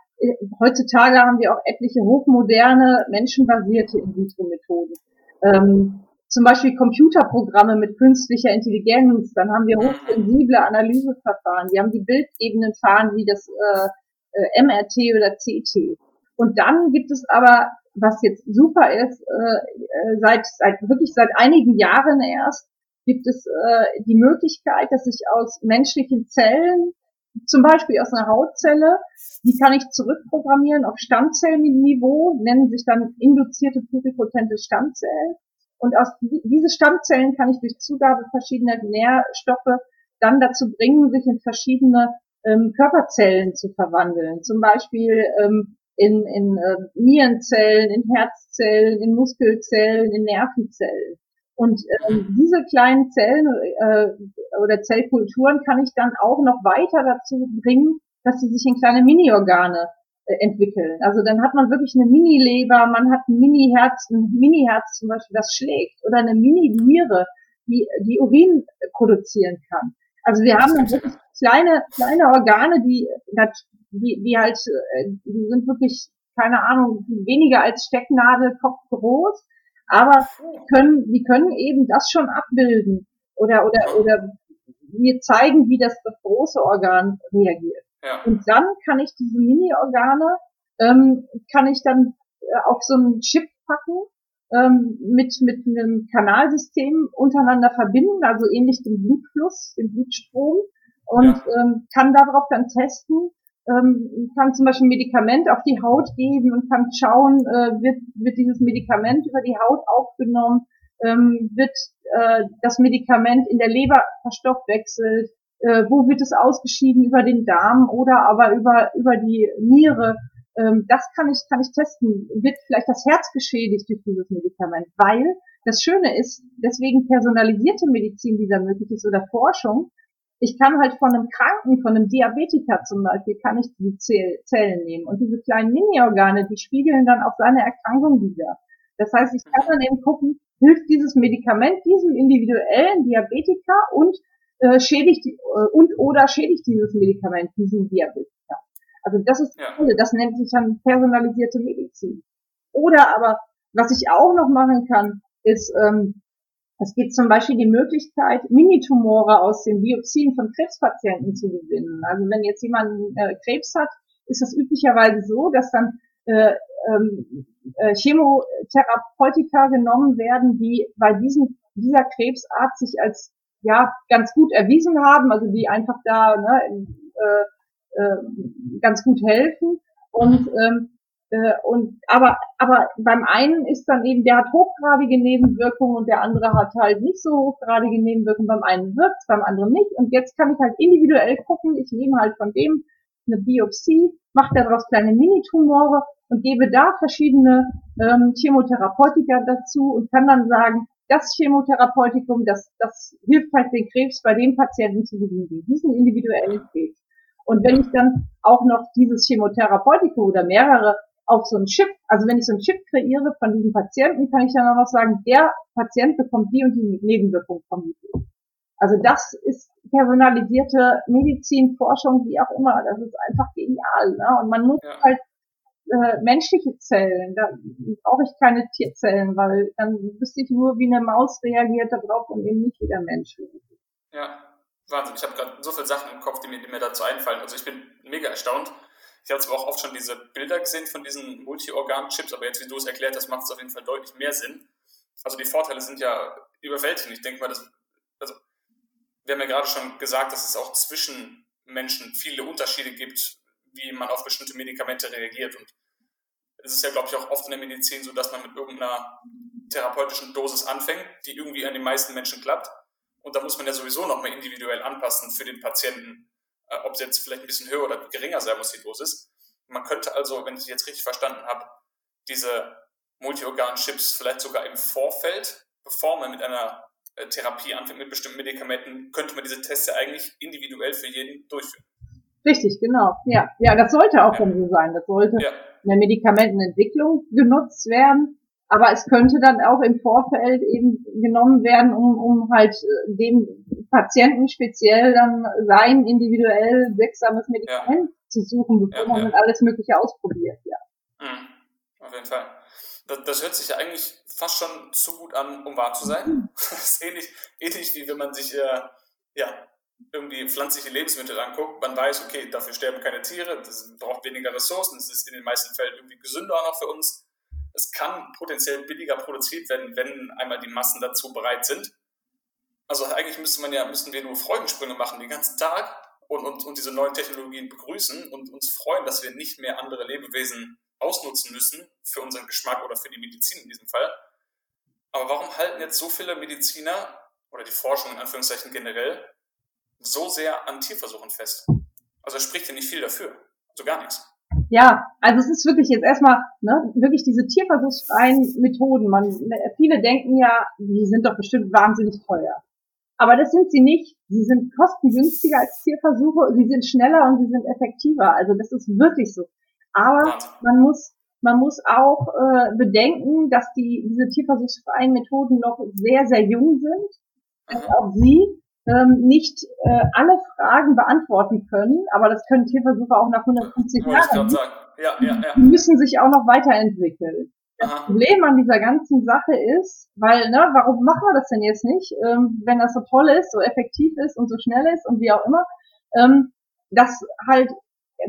heutzutage haben wir auch etliche hochmoderne, menschenbasierte In-vitro-Methoden. Ähm, zum Beispiel Computerprogramme mit künstlicher Intelligenz, dann haben wir hochsensible Analyseverfahren, wir haben die Bildebenen fahren wie das äh, äh MRT oder CT. Und dann gibt es aber, was jetzt super ist, äh, äh, seit, seit wirklich seit einigen Jahren erst, gibt es äh, die Möglichkeit, dass ich aus menschlichen Zellen, zum Beispiel aus einer Hautzelle, die kann ich zurückprogrammieren auf Stammzellenniveau, nennen sich dann induzierte pluripotente Stammzellen. Und aus diese Stammzellen kann ich durch Zugabe verschiedener Nährstoffe dann dazu bringen, sich in verschiedene ähm, Körperzellen zu verwandeln. Zum Beispiel ähm, in, in äh, Nierenzellen, in Herzzellen, in Muskelzellen, in Nervenzellen. Und ähm, diese kleinen Zellen äh, oder Zellkulturen kann ich dann auch noch weiter dazu bringen, dass sie sich in kleine Mini-Organe äh, entwickeln. Also dann hat man wirklich eine Mini-Leber, man hat ein Mini-Herz, ein Mini-Herz zum Beispiel, das schlägt, oder eine Mini-Niere, die, die Urin produzieren kann. Also wir haben dann wirklich kleine, kleine Organe, die, die, die halt, äh, die sind wirklich, keine Ahnung, weniger als Stecknadel, Kopf groß, aber die können, die können eben das schon abbilden oder, oder, oder mir zeigen, wie das, das große Organ reagiert. Ja. Und dann kann ich diese Mini-Organe, ähm, kann ich dann äh, auf so einen Chip packen, ähm, mit, mit einem Kanalsystem untereinander verbinden, also ähnlich dem Blutfluss, dem Blutstrom, und ja. ähm, kann darauf dann testen, ähm, kann zum Beispiel ein Medikament auf die Haut geben und kann schauen, äh, wird, wird dieses Medikament über die Haut aufgenommen, ähm, wird äh, das Medikament in der Leber verstoffwechselt, äh, wo wird es ausgeschieden über den Darm oder aber über, über die Niere. Ähm, das kann ich, kann ich testen. Wird vielleicht das Herz geschädigt durch dieses Medikament? Weil das Schöne ist, deswegen personalisierte Medizin, die da möglich ist, oder Forschung, ich kann halt von einem Kranken, von einem Diabetiker zum Beispiel, kann ich die Zellen nehmen. Und diese kleinen Mini-Organe, die spiegeln dann auch seine Erkrankung wieder. Das heißt, ich kann dann eben gucken, hilft dieses Medikament diesem individuellen Diabetiker und äh, schädigt äh, und oder schädigt dieses Medikament diesen Diabetiker. Also das ist ja. das nennt sich dann personalisierte Medizin. Oder aber, was ich auch noch machen kann, ist, ähm, es gibt zum Beispiel die Möglichkeit, Minitumore aus den Biopsien von Krebspatienten zu gewinnen. Also wenn jetzt jemand äh, Krebs hat, ist das üblicherweise so, dass dann äh, ähm, äh, Chemotherapeutika genommen werden, die bei diesem, dieser Krebsart sich als ja ganz gut erwiesen haben, also die einfach da ne, äh, äh, ganz gut helfen. Und ähm, äh, und aber aber beim einen ist dann eben, der hat hochgradige Nebenwirkungen und der andere hat halt nicht so hochgradige Nebenwirkungen. Beim einen wirkt's, beim anderen nicht. Und jetzt kann ich halt individuell gucken. Ich nehme halt von dem eine Biopsie, mache daraus kleine Minitumore und gebe da verschiedene ähm, Chemotherapeutika dazu und kann dann sagen, das Chemotherapeutikum, das, das hilft halt den Krebs bei den Patienten zu besiegen, diesen individuellen Krebs. Und wenn ich dann auch noch dieses Chemotherapeutikum oder mehrere auf so einen Chip, also wenn ich so einen Chip kreiere von diesem Patienten, kann ich dann auch noch sagen, der Patient bekommt die und die Nebenwirkung vom Video. Also das ist personalisierte Medizin, Forschung, wie auch immer. Das ist einfach genial. Ne? Und man muss ja. halt äh, menschliche Zellen, da brauche ich keine Tierzellen, weil dann wüsste ich nur, wie eine Maus reagiert darauf und eben nicht wie der Mensch.
Ja, Wahnsinn. Ich habe gerade so viele Sachen im Kopf, die mir, die mir dazu einfallen. Also ich bin mega erstaunt. Ich habe zwar auch oft schon diese Bilder gesehen von diesen Multi-Organ-Chips, aber jetzt, wie du es erklärt hast, macht es auf jeden Fall deutlich mehr Sinn. Also die Vorteile sind ja überwältigend. Ich denke mal, das, also, wir haben ja gerade schon gesagt, dass es auch zwischen Menschen viele Unterschiede gibt, wie man auf bestimmte Medikamente reagiert. Und es ist ja, glaube ich, auch oft in der Medizin so, dass man mit irgendeiner therapeutischen Dosis anfängt, die irgendwie an den meisten Menschen klappt. Und da muss man ja sowieso nochmal individuell anpassen für den Patienten, ob es jetzt vielleicht ein bisschen höher oder geringer sein muss, die Dosis. Man könnte also, wenn ich jetzt richtig verstanden habe, diese Multiorgan-Chips vielleicht sogar im Vorfeld, bevor man mit einer äh, Therapie anfängt, mit bestimmten Medikamenten, könnte man diese Tests ja eigentlich individuell für jeden durchführen.
Richtig, genau. Ja, ja, das sollte auch ja. so sein. Das sollte ja. in der Medikamentenentwicklung genutzt werden. Aber es könnte dann auch im Vorfeld eben genommen werden, um, um halt äh, dem Patienten speziell dann sein individuell wirksames Medikament ja. zu suchen, bevor ja, man ja. alles Mögliche ausprobiert, ja.
Mhm. Auf jeden Fall. Das, das, hört sich ja eigentlich fast schon zu gut an, um wahr zu sein. Mhm. (laughs) Das ist ähnlich, ähnlich wie wenn man sich äh, ja, irgendwie pflanzliche Lebensmittel anguckt. Man weiß, okay, dafür sterben keine Tiere, das braucht weniger Ressourcen, es ist in den meisten Fällen irgendwie gesünder auch noch für uns. Es kann potenziell billiger produziert werden, wenn einmal die Massen dazu bereit sind. Also eigentlich müsste man ja, müssten wir nur Freudensprünge machen den ganzen Tag und, und, und diese neuen Technologien begrüßen und uns freuen, dass wir nicht mehr andere Lebewesen ausnutzen müssen für unseren Geschmack oder für die Medizin in diesem Fall. Aber warum halten jetzt so viele Mediziner oder die Forschung in Anführungszeichen generell so sehr an Tierversuchen fest? Also spricht ja nicht viel dafür. Also gar nichts.
Ja, also es ist wirklich jetzt erstmal, ne, wirklich diese tierversuchsfreien Methoden. Man, viele denken ja, die sind doch bestimmt wahnsinnig teuer. Aber das sind sie nicht. Sie sind kostengünstiger als Tierversuche, sie sind schneller und sie sind effektiver. Also das ist wirklich so. Aber man muss, man muss auch äh, bedenken, dass die, diese tierversuchsfreien Methoden noch sehr, sehr jung sind. Dass auch sie ähm, nicht äh, alle Fragen beantworten können, aber das können Tierversuche auch nach 150 Jahren. Ja, ja, ja. Die müssen sich auch noch weiterentwickeln. Das Aha. Problem an dieser ganzen Sache ist, weil, ne, warum machen wir das denn jetzt nicht, ähm, wenn das so toll ist, so effektiv ist und so schnell ist und wie auch immer, ähm, dass halt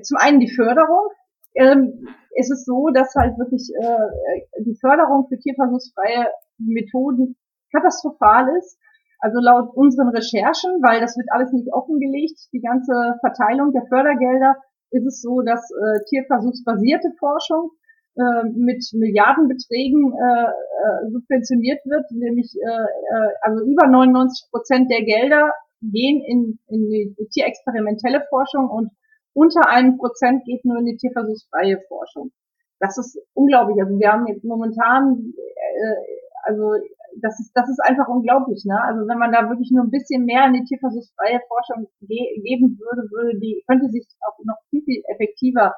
zum einen die Förderung, ähm, ist es so, dass halt wirklich äh, die Förderung für tierversuchsfreie Methoden katastrophal ist. Also laut unseren Recherchen, weil das wird alles nicht offengelegt, die ganze Verteilung der Fördergelder, ist es so, dass äh, tierversuchsbasierte Forschung äh, mit Milliardenbeträgen äh, äh, subventioniert wird, nämlich äh, äh also über 99 Prozent der Gelder gehen in, in die tierexperimentelle Forschung und unter einem Prozent geht nur in die tierversuchsfreie Forschung. Das ist unglaublich. Also wir haben jetzt momentan, äh, also das ist, das ist einfach unglaublich, ne? Also wenn man da wirklich nur ein bisschen mehr in die tierversuchsfreie Forschung ge geben würde, würde die, könnte sich auch noch viel, viel effektiver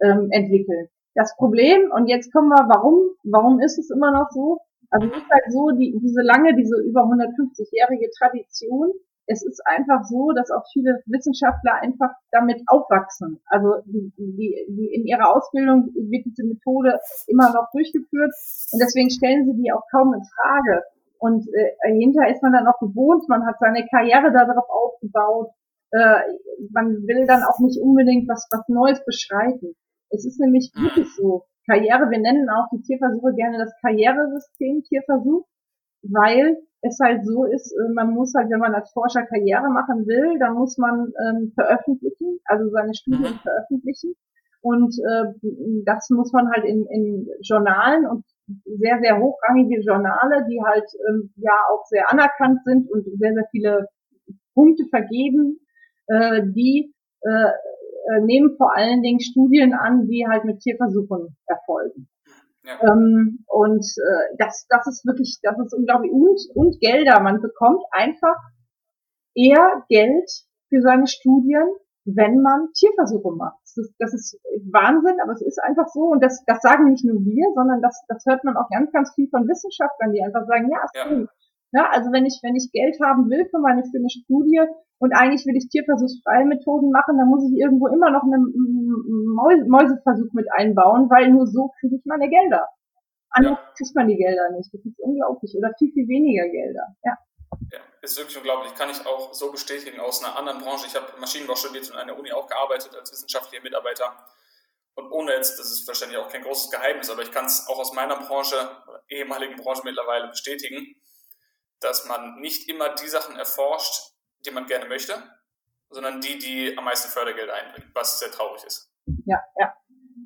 ähm, entwickeln das Problem, und jetzt kommen wir, warum, warum ist es immer noch so? Also es ist halt so, die, diese lange, diese über 150-jährige Tradition, es ist einfach so, dass auch viele Wissenschaftler einfach damit aufwachsen. Also die, die, die in ihrer Ausbildung wird diese Methode immer noch durchgeführt und deswegen stellen sie die auch kaum in Frage. Und äh, hinter ist man dann auch gewohnt, man hat seine Karriere darauf aufgebaut, äh, man will dann auch nicht unbedingt was, was Neues beschreiten. Es ist nämlich wirklich so. Karriere, wir nennen auch die Tierversuche gerne das Karrieresystem Tierversuch. Weil es halt so ist, äh, man muss halt, wenn man als Forscher Karriere machen will, dann muss man ähm, veröffentlichen, also seine Studien mhm. veröffentlichen. Und äh, das muss man halt in, in Journalen und sehr, sehr hochrangige Journale, die halt ähm, ja auch sehr anerkannt sind und sehr, sehr viele Punkte vergeben, äh, die äh, äh, nehmen vor allen Dingen Studien an, die halt mit Tierversuchen erfolgen. Ja. Ähm, und äh, das, das ist wirklich, das ist unglaublich. Und, und Gelder. Man bekommt einfach eher Geld für seine Studien, wenn man Tierversuche macht. Das ist, das ist Wahnsinn, aber es ist einfach so. Und das, das sagen nicht nur wir, sondern das, das hört man auch ganz, ganz viel von Wissenschaftlern, die einfach sagen, ja, ist ja. Ja, also wenn ich, wenn ich Geld haben will für meine, für eine Studie und eigentlich will ich tierversuchsfreie Methoden machen, dann muss ich irgendwo immer noch einen Mäuseversuch mit einbauen, weil nur so kriege ich meine Gelder. Anders ja. kriegt man die Gelder nicht. Das ist unglaublich. Oder viel, viel weniger Gelder. Ja.
Ja, ist wirklich unglaublich. Kann ich auch so bestätigen aus einer anderen Branche. Ich habe Maschinenbau studiert und an der Uni auch gearbeitet als wissenschaftlicher Mitarbeiter. Und ohne jetzt, das ist wahrscheinlich auch kein großes Geheimnis, aber ich kann es auch aus meiner Branche, ehemaligen Branche mittlerweile bestätigen dass man nicht immer die Sachen erforscht, die man gerne möchte, sondern die, die am meisten Fördergeld einbringen, was sehr traurig ist.
Ja, ja.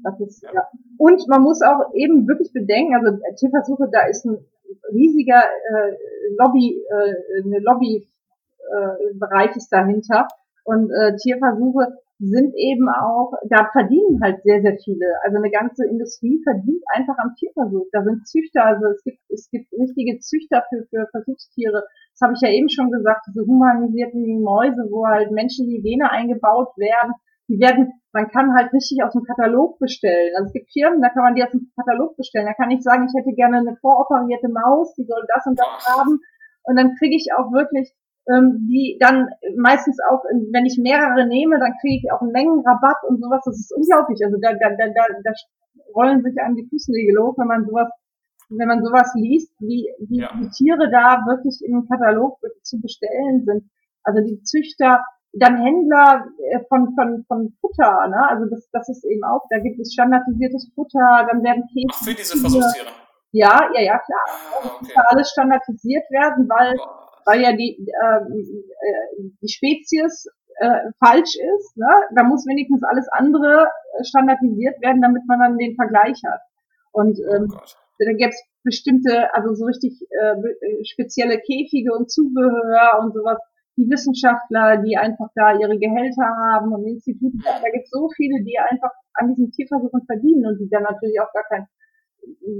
Das ist, ja. ja. Und man muss auch eben wirklich bedenken, also Tierversuche, da ist ein riesiger äh, Lobby, äh, eine Lobbybereich äh, ist dahinter. Und äh, Tierversuche sind eben auch, da verdienen halt sehr, sehr viele. Also eine ganze Industrie verdient einfach am Tierversuch. Da sind Züchter, also es gibt, es gibt richtige Züchter für, für Versuchstiere. Das habe ich ja eben schon gesagt, diese humanisierten Mäuse, wo halt Menschen die Vene eingebaut werden. Die werden, man kann halt richtig aus dem Katalog bestellen. Also es gibt Firmen, da kann man die aus dem Katalog bestellen. Da kann ich sagen, ich hätte gerne eine voroperierte Maus, die soll das und das haben. Und dann kriege ich auch wirklich ähm, die dann meistens auch, wenn ich mehrere nehme, dann kriege ich auch einen Mengenrabatt und sowas. Das ist unglaublich. Also da, da, da, da, da rollen sich einem die Fußnägel hoch, wenn man sowas, wenn man sowas liest, wie, wie ja. die Tiere da wirklich im Katalog zu bestellen sind. Also die Züchter, dann Händler äh, von, von, von Futter, ne? Also das, das ist eben auch, da gibt es standardisiertes Futter, dann werden
Käse. Ach, für diese Versuchstiere.
Ja, ja, ja, klar. Ah, okay. Das muss alles standardisiert werden, weil weil ja die, äh, die Spezies äh, falsch ist. Ne? Da muss wenigstens alles andere standardisiert werden, damit man dann den Vergleich hat. Und oh ähm, oh da gäbe es bestimmte, also so richtig äh, spezielle Käfige und Zubehör und sowas. Die Wissenschaftler, die einfach da ihre Gehälter haben und Institute, da gibt es so viele, die einfach an diesen Tierversuchen verdienen und die dann natürlich auch gar kein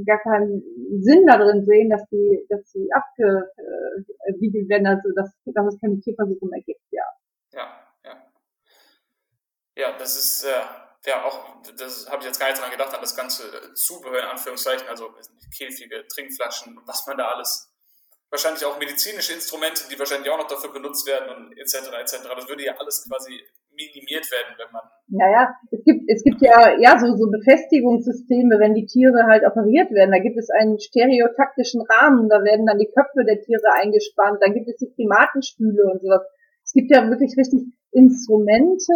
gar keinen Sinn darin sehen, dass die, dass die äh, werden, also dass, dass es keine Tierversuche mehr gibt, ja.
Ja, ja. Ja, das ist äh, ja auch, das habe ich jetzt gar nicht dran gedacht, an das ganze Zubehör in Anführungszeichen, also Käfige, Trinkflaschen, was man da alles wahrscheinlich auch medizinische Instrumente, die wahrscheinlich auch noch dafür benutzt werden und etc. etc. Das würde ja alles quasi minimiert werden, wenn man.
Naja, es gibt, es gibt ja, ja, so, so Befestigungssysteme, wenn die Tiere halt operiert werden. Da gibt es einen stereotaktischen Rahmen, da werden dann die Köpfe der Tiere eingespannt, dann gibt es die Primatenstühle und sowas. Es gibt ja wirklich richtig Instrumente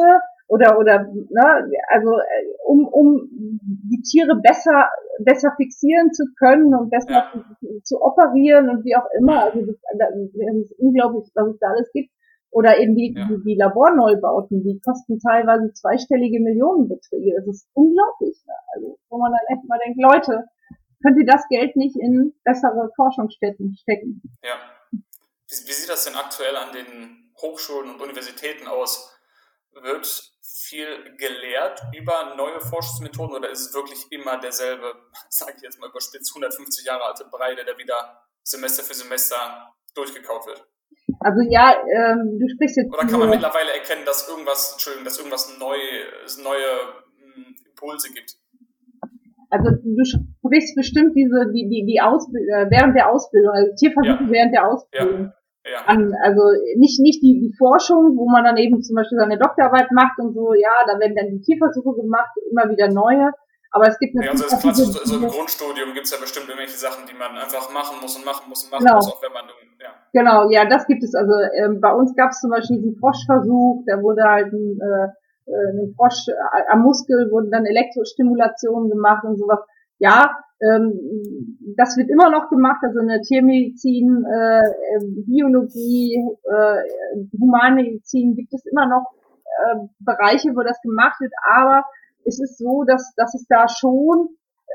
oder, oder, ne, also, um, um die Tiere besser, besser fixieren zu können und besser ja. zu, zu, operieren und wie auch immer. Also, das, das ist unglaublich, was es da alles gibt. Oder eben die, ja. die, die Laborneubauten, die kosten teilweise zweistellige Millionenbeträge. Das ist unglaublich. Ne? Also, wo man dann echt mal denkt, Leute, könnt ihr das Geld nicht in bessere Forschungsstätten stecken?
Ja. Wie, wie sieht das denn aktuell an den Hochschulen und Universitäten aus? Wird viel gelehrt über neue Forschungsmethoden oder ist es wirklich immer derselbe, (laughs) sage ich jetzt mal überspitzt, 150 Jahre alte Brei, der da wieder Semester für Semester durchgekaut wird?
Also ja, ähm, du sprichst jetzt.
Oder kann man mittlerweile erkennen, dass irgendwas, Entschuldigung, dass irgendwas neu, neue hm, Impulse gibt?
Also du sprichst bestimmt diese, die, die, die Ausbildung, äh, während der Ausbildung, also Tierversuche ja. während der Ausbildung. Ja. Ja. An, also nicht, nicht die, die Forschung, wo man dann eben zum Beispiel seine Doktorarbeit macht und so, ja, da werden dann die Tierversuche gemacht, immer wieder neue. Aber es gibt
eine. Ja, also, das klassisch, also im Grundstudium gibt es ja bestimmt irgendwelche Sachen, die man einfach machen muss und machen muss und machen genau. muss, auch wenn man ja.
Genau, ja, das gibt es. Also ähm, bei uns gab es zum Beispiel diesen Froschversuch, da wurde halt ein, äh, äh ein Frosch äh, am Muskel wurden dann Elektrostimulationen gemacht und sowas. Ja, Ähm, das wird immer noch gemacht, also in der Tiermedizin, äh, Biologie, äh, Humanmedizin gibt es immer noch äh, Bereiche, wo das gemacht wird, aber es ist so, dass, dass es da schon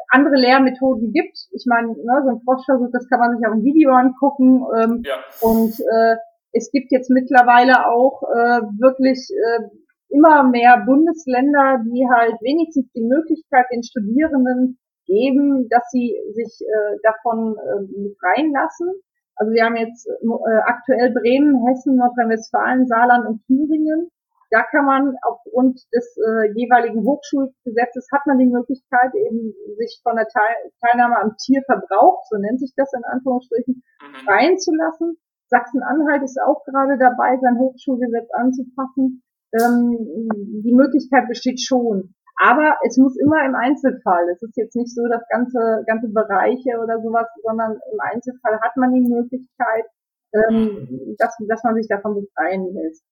andere Lehrmethoden gibt. Ich meine, ne, so ein Froschversuch, das kann man sich auch im Video angucken. Ähm, ja. Und äh, es gibt jetzt mittlerweile auch äh, wirklich äh, immer mehr Bundesländer, die halt wenigstens die Möglichkeit den Studierenden geben, dass sie sich äh, davon äh, befreien lassen. Also wir haben jetzt äh, aktuell Bremen, Hessen, Nordrhein-Westfalen, Saarland und Thüringen. Da kann man aufgrund des äh, jeweiligen Hochschulgesetzes hat man die Möglichkeit eben sich von der Teil Teilnahme am Tierverbrauch, so nennt sich das in Anführungsstrichen, mhm. zu lassen. Sachsen-Anhalt ist auch gerade dabei, sein Hochschulgesetz anzupassen. Ähm, die Möglichkeit besteht schon. Aber es muss immer im Einzelfall. Es ist jetzt nicht so, dass ganze, ganze Bereiche oder sowas, sondern im Einzelfall hat man die Möglichkeit, ähm, dass, dass man sich davon befreien lässt.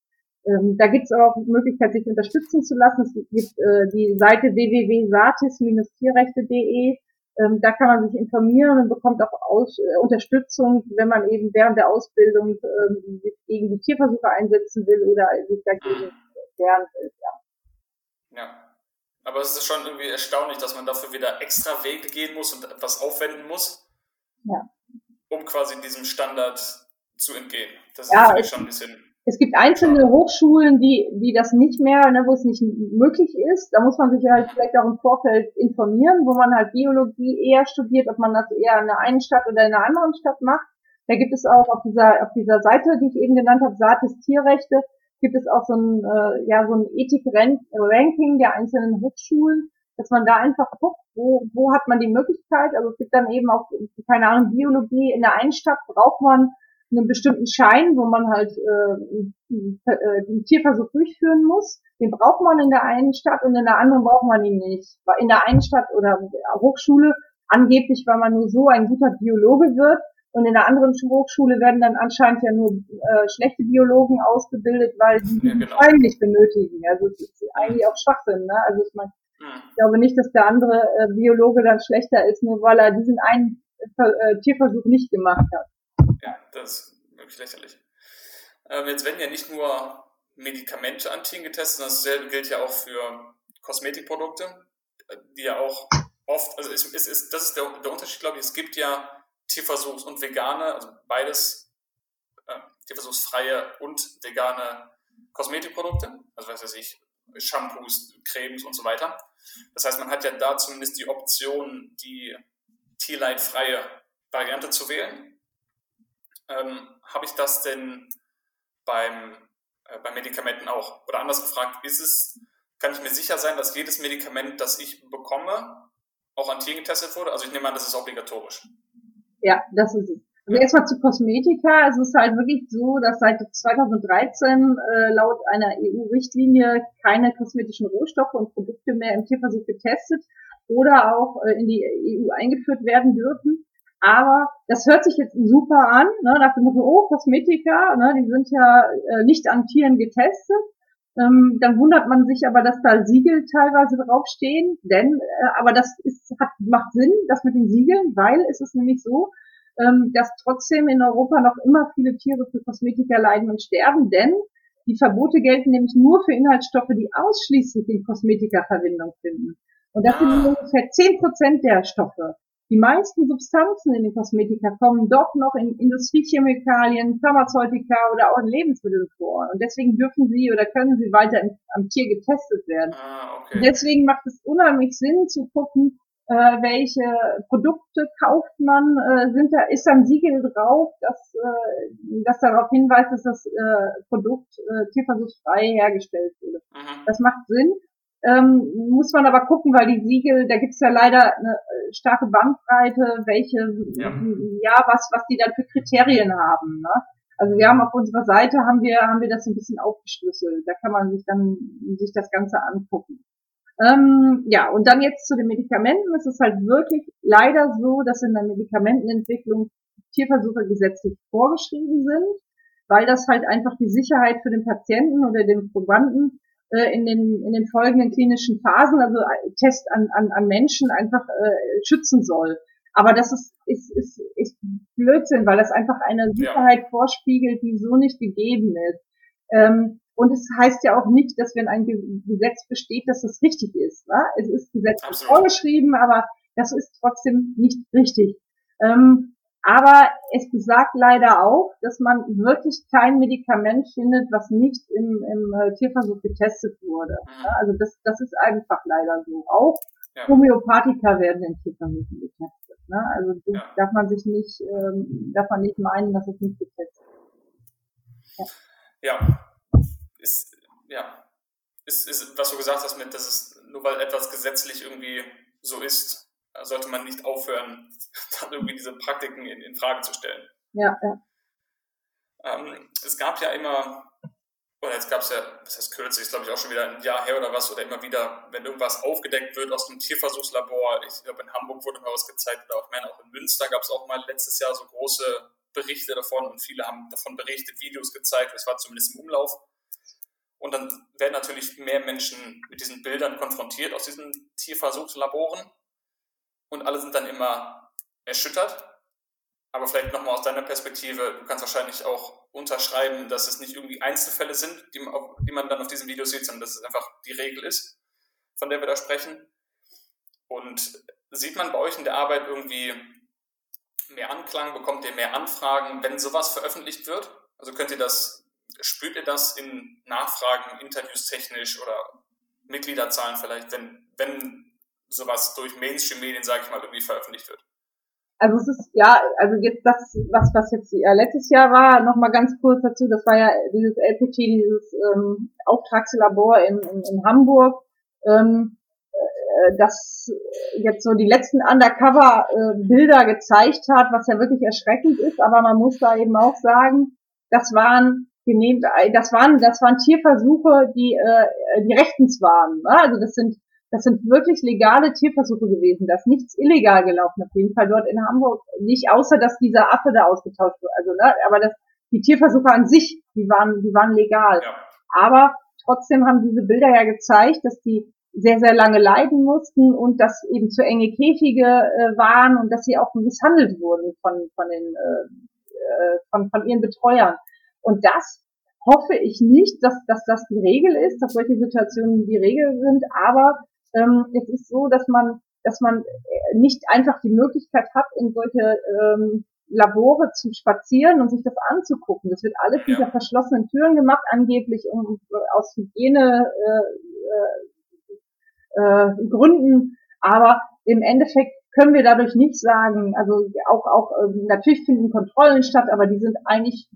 Ähm, da gibt es auch die Möglichkeit, sich unterstützen zu lassen. Es gibt äh, die Seite www.satis-tierrechte.de. Ähm, da kann man sich informieren und bekommt auch Aus äh, Unterstützung, wenn man eben während der Ausbildung ähm, sich gegen die Tierversuche einsetzen will oder sich dagegen wehren will.
Ja. ja. Aber es ist schon irgendwie erstaunlich, dass man dafür wieder extra Wege gehen muss und etwas aufwenden muss, ja. um quasi diesem Standard zu entgehen. Das
ja, ist schon ein bisschen es gibt einzelne Hochschulen, die, die das nicht mehr, ne, wo es nicht möglich ist. Da muss man sich halt vielleicht auch im Vorfeld informieren, wo man halt Biologie eher studiert, ob man das eher in der einen Stadt oder in einer anderen Stadt macht. Da gibt es auch auf dieser, auf dieser Seite, die ich eben genannt habe, Satis Tierrechte, gibt es auch so ein, äh, ja, so ein Ethik-Ranking der einzelnen Hochschulen, dass man da einfach guckt, wo, wo hat man die Möglichkeit. Also es gibt dann eben auch, keine Ahnung, Biologie in der einen Stadt braucht man einen bestimmten Schein, wo man halt äh, äh, den Tierversuch durchführen muss. Den braucht man in der einen Stadt und in der anderen braucht man ihn nicht. In der einen Stadt oder Hochschule angeblich, weil man nur so ein guter Biologe wird und in der anderen Hochschule werden dann anscheinend ja nur äh, schlechte Biologen ausgebildet, weil die ja, genau. Schein nicht benötigen. Also es ist eigentlich auch Schwachsinn. Ne? Also ich meine, hm. ich glaube nicht, dass der andere äh, Biologe dann schlechter ist, nur weil er diesen einen äh, Tierversuch nicht gemacht hat.
Ja, das ist wirklich lächerlich. Ähm, jetzt werden ja nicht nur Medikamente an Tieren getestet, sondern dasselbe gilt ja auch für Kosmetikprodukte, die ja auch oft, also ist, ist, ist, das ist der, der Unterschied, glaube ich, es gibt ja Tierversuchs- und vegane, also beides äh, tierversuchsfreie und vegane Kosmetikprodukte, also was weiß ich, Shampoos, Cremes und so weiter. Das heißt, man hat ja da zumindest die Option, die tierleidfreie Variante zu wählen ähm, habe ich das denn beim, äh, bei Medikamenten auch? Oder anders gefragt, ist es, kann ich mir sicher sein, dass jedes Medikament, das ich bekomme, auch an Tieren getestet wurde? Also ich nehme an, das ist obligatorisch.
Ja, das ist es. Also erstmal zu Kosmetika. Es ist halt wirklich so, dass seit 2013 äh, laut einer EU-Richtlinie keine kosmetischen Rohstoffe und Produkte mehr im Tierversuch getestet oder auch äh, in die EU eingeführt werden dürfen. Aber das hört sich jetzt super an, ne, nach dem Motto, oh, Kosmetika, ne, die sind ja äh, nicht an Tieren getestet. Ähm, dann wundert man sich aber, dass da Siegel teilweise draufstehen, denn, äh, aber das ist, hat, macht Sinn, das mit den Siegeln, weil es ist nämlich so, ähm, dass trotzdem in Europa noch immer viele Tiere für Kosmetika leiden und sterben, denn die Verbote gelten nämlich nur für Inhaltsstoffe, die ausschließlich in Kosmetika Verwendung finden. Und das sind ah. ungefähr zehn Prozent der Stoffe. Die meisten Substanzen in den Kosmetika kommen doch noch in Industriechemikalien, Pharmazeutika oder auch in Lebensmitteln vor. Und deswegen dürfen sie oder können sie weiter am Tier getestet werden. Ah, okay. Deswegen macht es unheimlich Sinn zu gucken, äh, welche Produkte kauft man, äh, sind da, ist da ein Siegel drauf, das, äh, das darauf hinweist, dass das äh, Produkt äh, tierversuchsfrei hergestellt wurde. Mhm. Das macht Sinn. Ähm, muss man aber gucken, weil die Siegel, da gibt's ja leider eine äh, starke Bandbreite, welche, ja. ja, was, was die dann für Kriterien haben. Ne? Also wir haben auf unserer Seite haben wir, haben wir das ein bisschen aufgeschlüsselt. Da kann man sich dann sich das Ganze angucken. Ähm, ja, und dann jetzt zu den Medikamenten. Es ist halt wirklich leider so, dass in der Medikamentenentwicklung Tierversuche gesetzlich vorgeschrieben sind, weil das halt einfach die Sicherheit für den Patienten oder den Probanden äh, in, den, in den folgenden klinischen Phasen, also Test an, an, an Menschen einfach äh, schützen soll. Aber das ist, ist, ist, ist Blödsinn, weil das einfach eine Sicherheit ja. vorspiegelt, die so nicht gegeben ist. Ähm, und es heißt ja auch nicht, dass wenn ein Gesetz besteht, dass es richtig ist. Ne? Es ist gesetzlich vorgeschrieben, aber das ist trotzdem nicht richtig. Ähm, aber es besagt leider auch, dass man wirklich kein Medikament findet, was nicht im, im äh, Tierversuch getestet wurde. Mhm. Also das, das ist einfach leider so. Auch ja. Homöopathika werden in Tierversuchen getestet. Ne? Also ja. darf man sich nicht, ähm, darf man nicht meinen, dass es nicht getestet
ist. Ja. ja. Ist, ja. Ist, ist, was du gesagt hast mit, dass es nur weil etwas gesetzlich irgendwie so ist, sollte man nicht aufhören, (laughs) dann irgendwie diese Praktiken in, in Frage zu stellen.
Ja, ja.
Ähm, es gab ja immer, oder jetzt gab es ja, das heißt kürzlich, ist glaube ich auch schon wieder ein Jahr her oder was, oder immer wieder, wenn irgendwas aufgedeckt wird aus einem Tierversuchslabor, ich glaube in Hamburg wurde mal was gezeigt, oder auch, meine, auch in Münster gab es auch mal letztes Jahr so große Berichte davon und viele haben davon berichtet, Videos gezeigt, das war zumindest im Umlauf. Und dann werden natürlich mehr Menschen mit diesen Bildern konfrontiert aus diesen Tierversuchslaboren und alle sind dann immer erschüttert. Aber vielleicht nochmal aus deiner Perspektive, du kannst wahrscheinlich auch unterschreiben, dass es nicht irgendwie Einzelfälle sind, die man, die man dann auf diesem Video sieht, sondern dass es einfach die Regel ist, von der wir da sprechen. Und sieht man bei euch in der Arbeit irgendwie mehr Anklang, bekommt ihr mehr Anfragen, wenn sowas veröffentlicht wird? Also könnt ihr das, spürt ihr das in Nachfragen, Interviews technisch oder Mitgliederzahlen vielleicht, wenn, wenn sowas durch Mainstream-Medien, sage ich mal, irgendwie veröffentlicht wird?
Also es ist, ja, also jetzt das, was, was jetzt äh, letztes Jahr war, nochmal ganz kurz dazu, das war ja dieses LPT, dieses ähm, Auftragslabor in, in, in Hamburg, ähm, äh, das jetzt so die letzten Undercover-Bilder äh, gezeigt hat, was ja wirklich erschreckend ist, aber man muss da eben auch sagen, das waren genehm, das waren, das waren Tierversuche, die, äh, die rechtens waren. Ne? Also das sind das sind wirklich legale Tierversuche gewesen. Das ist nichts illegal gelaufen, auf jeden Fall dort in Hamburg. Nicht, außer dass dieser Affe da ausgetauscht wurde. Also, ne, aber das, die Tierversuche an sich, die waren, die waren legal. Ja. Aber trotzdem haben diese Bilder ja gezeigt, dass die sehr, sehr lange leiden mussten und dass eben zu enge Käfige äh, waren und dass sie auch misshandelt wurden von, von den, äh, äh von, von ihren Betreuern. Und das hoffe ich nicht, dass, dass das die Regel ist, dass solche Situationen die Regel sind, aber ähm, es ist so, dass man, dass man äh, nicht einfach die Möglichkeit hat, in solche ähm, Labore zu spazieren und sich das anzugucken. Das wird alles ja. hinter verschlossenen Türen gemacht, angeblich um, aus Hygiene äh, äh, äh, Gründen. Aber im Endeffekt können wir dadurch nicht sagen, also auch, auch äh, natürlich finden Kontrollen statt, aber die sind eigentlich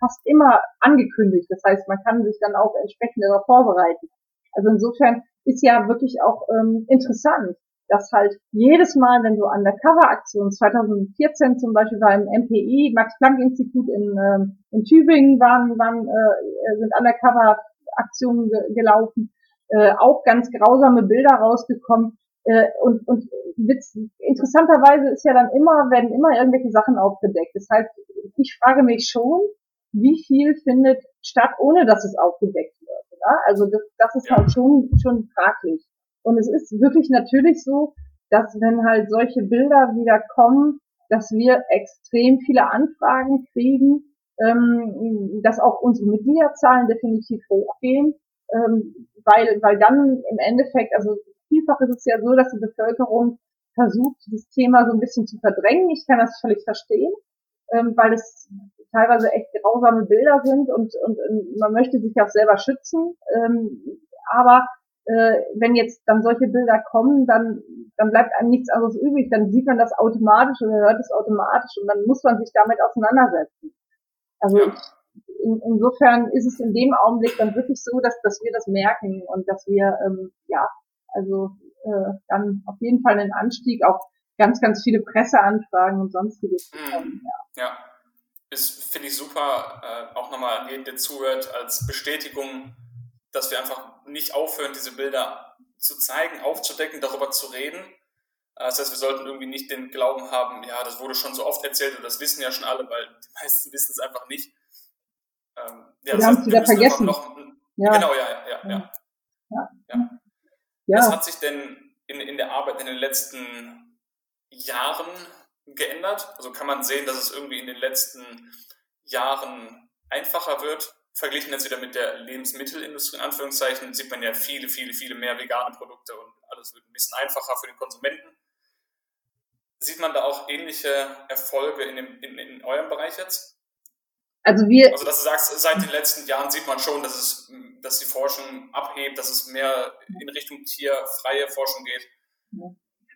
fast immer angekündigt. Das heißt, man kann sich dann auch entsprechend darauf vorbereiten. Also insofern ist ja wirklich auch ähm, interessant, dass halt jedes Mal, wenn so Undercover-Aktionen, 2014 zum Beispiel war im MPI, Max-Planck-Institut in, ähm, in Tübingen waren, waren äh, sind Undercover-Aktionen ge gelaufen, äh, auch ganz grausame Bilder rausgekommen. Äh, und und witz, interessanterweise ist ja dann immer, werden immer irgendwelche Sachen aufgedeckt. Das heißt, ich frage mich schon, wie viel findet statt, ohne dass es aufgedeckt. Ja? Also das, das ist halt schon, schon fraglich. Und es ist wirklich natürlich so, dass wenn halt solche Bilder wieder kommen, dass wir extrem viele Anfragen kriegen, ähm, dass auch unsere Mitgliederzahlen definitiv hochgehen, ähm, weil, weil dann im Endeffekt, also vielfach ist es ja so, dass die Bevölkerung versucht, dieses Thema so ein bisschen zu verdrängen. Ich kann das völlig verstehen, ähm, weil es teilweise echt grausame Bilder sind und, und, und man möchte sich auch selber schützen. Ähm, aber äh, wenn jetzt dann solche Bilder kommen, dann, dann bleibt einem nichts anderes übrig. Dann sieht man das automatisch oder hört es automatisch und dann muss man sich damit auseinandersetzen. Also ja. in, insofern ist es in dem Augenblick dann wirklich so, dass, dass wir das merken und dass wir ähm, ja also äh, dann auf jeden Fall einen Anstieg, auch ganz, ganz viele Presseanfragen und sonstiges
bekommen. Mhm. Ja. ja ist, finde ich super, äh, auch nochmal an jeden, der zuhört, als Bestätigung, dass wir einfach nicht aufhören, diese Bilder zu zeigen, aufzudecken, darüber zu reden. Äh, das heißt, wir sollten irgendwie nicht den Glauben haben, ja, das wurde schon so oft erzählt und das wissen ja schon alle, weil die meisten wissen es einfach nicht.
Ähm, ja, wir haben es wieder vergessen.
Noch, ja. Genau, ja, ja, ja. ja.
Ja.
ja. ja. Was hat sich denn in, in der Arbeit in den letzten Jahren geändert? Also kann man sehen, dass es irgendwie in den letzten Jahren einfacher wird, verglichen jetzt wieder mit der Lebensmittelindustrie, in Anführungszeichen, sieht man ja viele, viele, viele mehr vegane Produkte und alles wird ein bisschen einfacher für den Konsumenten. Sieht man da auch ähnliche Erfolge in, dem, in, in eurem Bereich jetzt?
Also wir.
Also dass du sagst, seit den letzten Jahren sieht man schon, dass es, dass die Forschung abhebt, dass es mehr in Richtung tierfreie Forschung geht.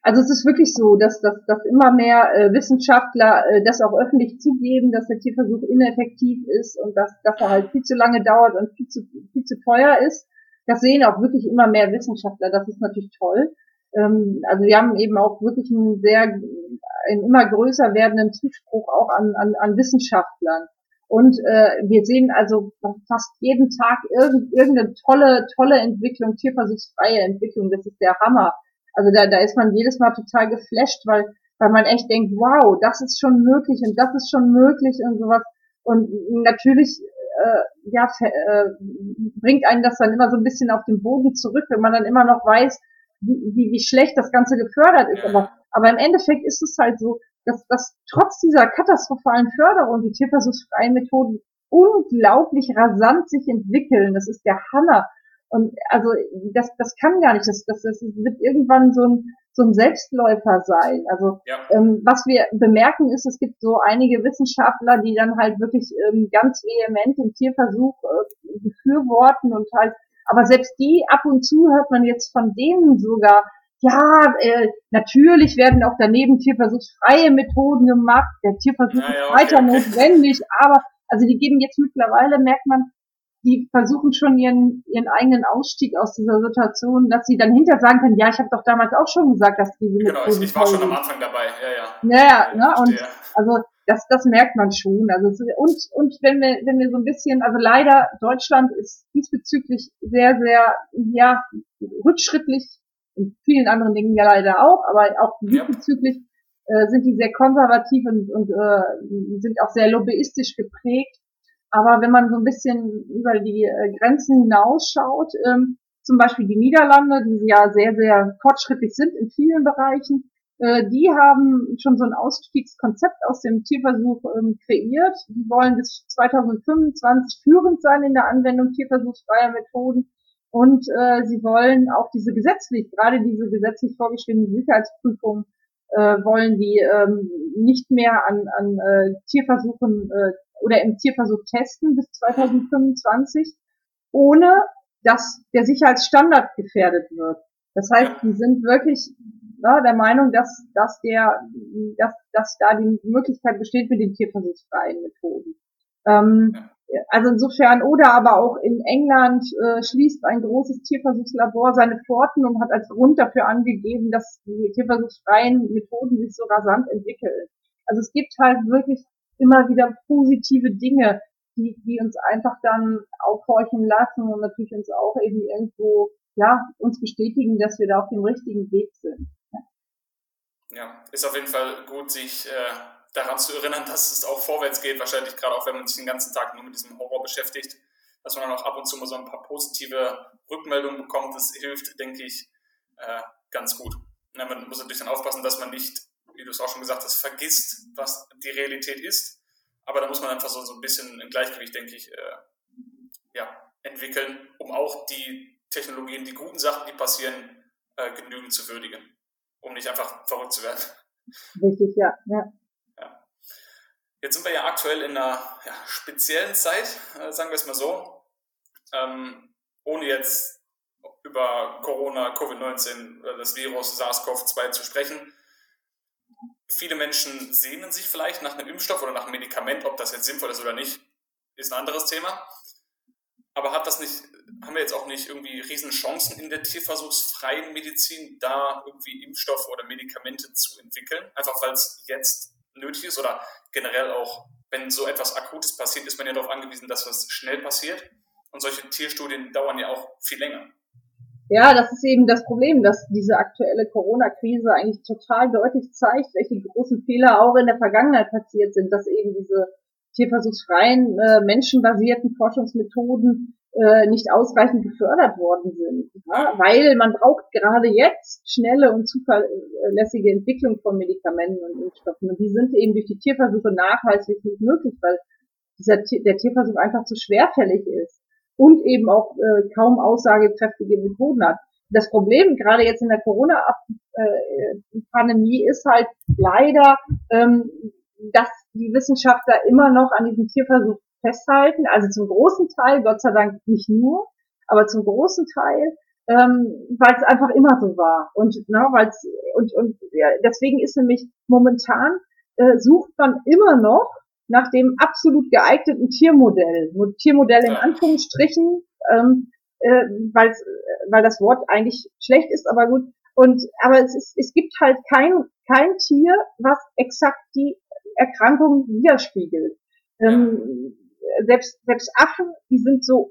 Also es ist wirklich so, dass, dass, dass immer mehr äh, Wissenschaftler äh, das auch öffentlich zugeben, dass der Tierversuch ineffektiv ist und dass, dass er halt viel zu lange dauert und viel zu, viel zu teuer ist. Das sehen auch wirklich immer mehr Wissenschaftler. Das ist natürlich toll. Ähm, also wir haben eben auch wirklich einen sehr, einen immer größer werdenden Zuspruch auch an, an, an Wissenschaftlern. Und äh, wir sehen also fast jeden Tag irgend, irgendeine tolle, tolle Entwicklung, tierversuchsfreie Entwicklung. Das ist der Hammer. Also da, da ist man jedes Mal total geflasht, weil, weil man echt denkt, wow, das ist schon möglich und das ist schon möglich und sowas. Und natürlich, äh, ja, äh, bringt einen das dann immer so ein bisschen auf den Boden zurück, wenn man dann immer noch weiß, wie, wie, schlecht das Ganze gefördert ist. Aber, aber im Endeffekt ist es halt so, dass, dass trotz dieser katastrophalen Förderung die tierversuchsfreien Methoden unglaublich rasant sich entwickeln. Das ist der Hammer. Und also das, das kann gar nicht, das, das, das wird irgendwann so ein, so ein Selbstläufer sein. Also ja. ähm, was wir bemerken ist, es gibt so einige Wissenschaftler, die dann halt wirklich ähm, ganz vehement den Tierversuch äh, befürworten und halt, aber selbst die ab und zu hört man jetzt von denen sogar, ja, äh, natürlich werden auch daneben tierversuchsfreie Methoden gemacht, der Tierversuch ja, ja, ist weiter okay. notwendig, aber also die geben jetzt mittlerweile, merkt man, die versuchen schon ihren, ihren eigenen Ausstieg aus dieser Situation, dass sie dann hinter sagen können, ja, ich habe doch damals auch schon gesagt, dass diese
Genau, ich, ich war schon am Anfang dabei, ja, ja.
Ja, ja, ne, und also das, das merkt man schon. Also und und wenn wir wenn wir so ein bisschen, also leider Deutschland ist diesbezüglich sehr sehr ja rückschrittlich in vielen anderen Dingen ja leider auch, aber auch diesbezüglich äh, sind die sehr konservativ und, und äh, sind auch sehr lobbyistisch geprägt. Aber wenn man so ein bisschen über die äh, Grenzen hinausschaut, ähm, zum Beispiel die Niederlande, die ja sehr, sehr fortschrittlich sind in vielen Bereichen, äh, die haben schon so ein Ausstiegskonzept aus dem Tierversuch ähm, kreiert. Die wollen bis 2025 führend sein in der Anwendung tierversuchsfreier Methoden. Und äh, sie wollen auch diese gesetzlich, gerade diese gesetzlich vorgeschriebenen Sicherheitsprüfungen, äh, wollen die ähm, nicht mehr an, an äh, Tierversuchen äh, oder im Tierversuch testen bis 2025, ohne dass der Sicherheitsstandard gefährdet wird. Das heißt, die sind wirklich ja, der Meinung, dass, dass der, dass, dass da die Möglichkeit besteht mit den tierversuchsfreien Methoden. Ähm, also insofern, oder aber auch in England äh, schließt ein großes Tierversuchslabor seine Pforten und hat als Grund dafür angegeben, dass die tierversuchsfreien Methoden sich so rasant entwickeln. Also es gibt halt wirklich immer wieder positive Dinge, die, die uns einfach dann aufhorchen lassen und natürlich uns auch eben irgendwo, ja, uns bestätigen, dass wir da auf dem richtigen Weg sind.
Ja, ist auf jeden Fall gut, sich äh, daran zu erinnern, (laughs) dass es auch vorwärts geht, wahrscheinlich gerade auch, wenn man sich den ganzen Tag nur mit diesem Horror beschäftigt, dass man dann auch ab und zu mal so ein paar positive Rückmeldungen bekommt, das hilft, denke ich, äh, ganz gut. Ja, man muss natürlich dann aufpassen, dass man nicht wie du es auch schon gesagt hast, vergisst, was die Realität ist. Aber da muss man einfach so, so ein bisschen ein Gleichgewicht, denke ich, äh, ja, entwickeln, um auch die Technologien, die guten Sachen, die passieren, äh, genügend zu würdigen, um nicht einfach verrückt zu werden.
Richtig, ja. ja.
ja. Jetzt sind wir ja aktuell in einer ja, speziellen Zeit, äh, sagen wir es mal so. Ähm, ohne jetzt über Corona, Covid-19, äh, das Virus SARS-CoV-2 zu sprechen, Viele Menschen sehnen sich vielleicht nach einem Impfstoff oder nach einem Medikament, ob das jetzt sinnvoll ist oder nicht, ist ein anderes Thema. Aber hat das nicht, haben wir jetzt auch nicht irgendwie Riesenchancen in der tierversuchsfreien Medizin, da irgendwie Impfstoffe oder Medikamente zu entwickeln? Einfach weil es jetzt nötig ist oder generell auch, wenn so etwas Akutes passiert, ist man ja darauf angewiesen, dass was schnell passiert. Und solche Tierstudien dauern ja auch viel länger.
Ja, das ist eben das Problem, dass diese aktuelle Corona-Krise eigentlich total deutlich zeigt, welche großen Fehler auch in der Vergangenheit passiert sind, dass eben diese tierversuchsfreien, äh, menschenbasierten Forschungsmethoden äh, nicht ausreichend gefördert worden sind. Ja? Weil man braucht gerade jetzt schnelle und zuverlässige Entwicklung von Medikamenten und Impfstoffen. Und die sind eben durch die Tierversuche nachweislich nicht möglich, weil dieser, der Tierversuch einfach zu schwerfällig ist und eben auch äh, kaum aussagekräftige Methoden hat. Das Problem gerade jetzt in der Corona-Pandemie ist halt leider, ähm, dass die Wissenschaftler immer noch an diesem Tierversuch festhalten. Also zum großen Teil, Gott sei Dank nicht nur, aber zum großen Teil, ähm, weil es einfach immer so war. Und, na, weil's, und, und ja, deswegen ist nämlich momentan äh, sucht man immer noch nach dem absolut geeigneten Tiermodell. Tiermodell in Anführungsstrichen, ähm, äh, weil, weil das Wort eigentlich schlecht ist, aber gut. Und aber es, ist, es gibt halt kein, kein Tier, was exakt die Erkrankung widerspiegelt. Ähm, selbst, selbst Affen, die sind so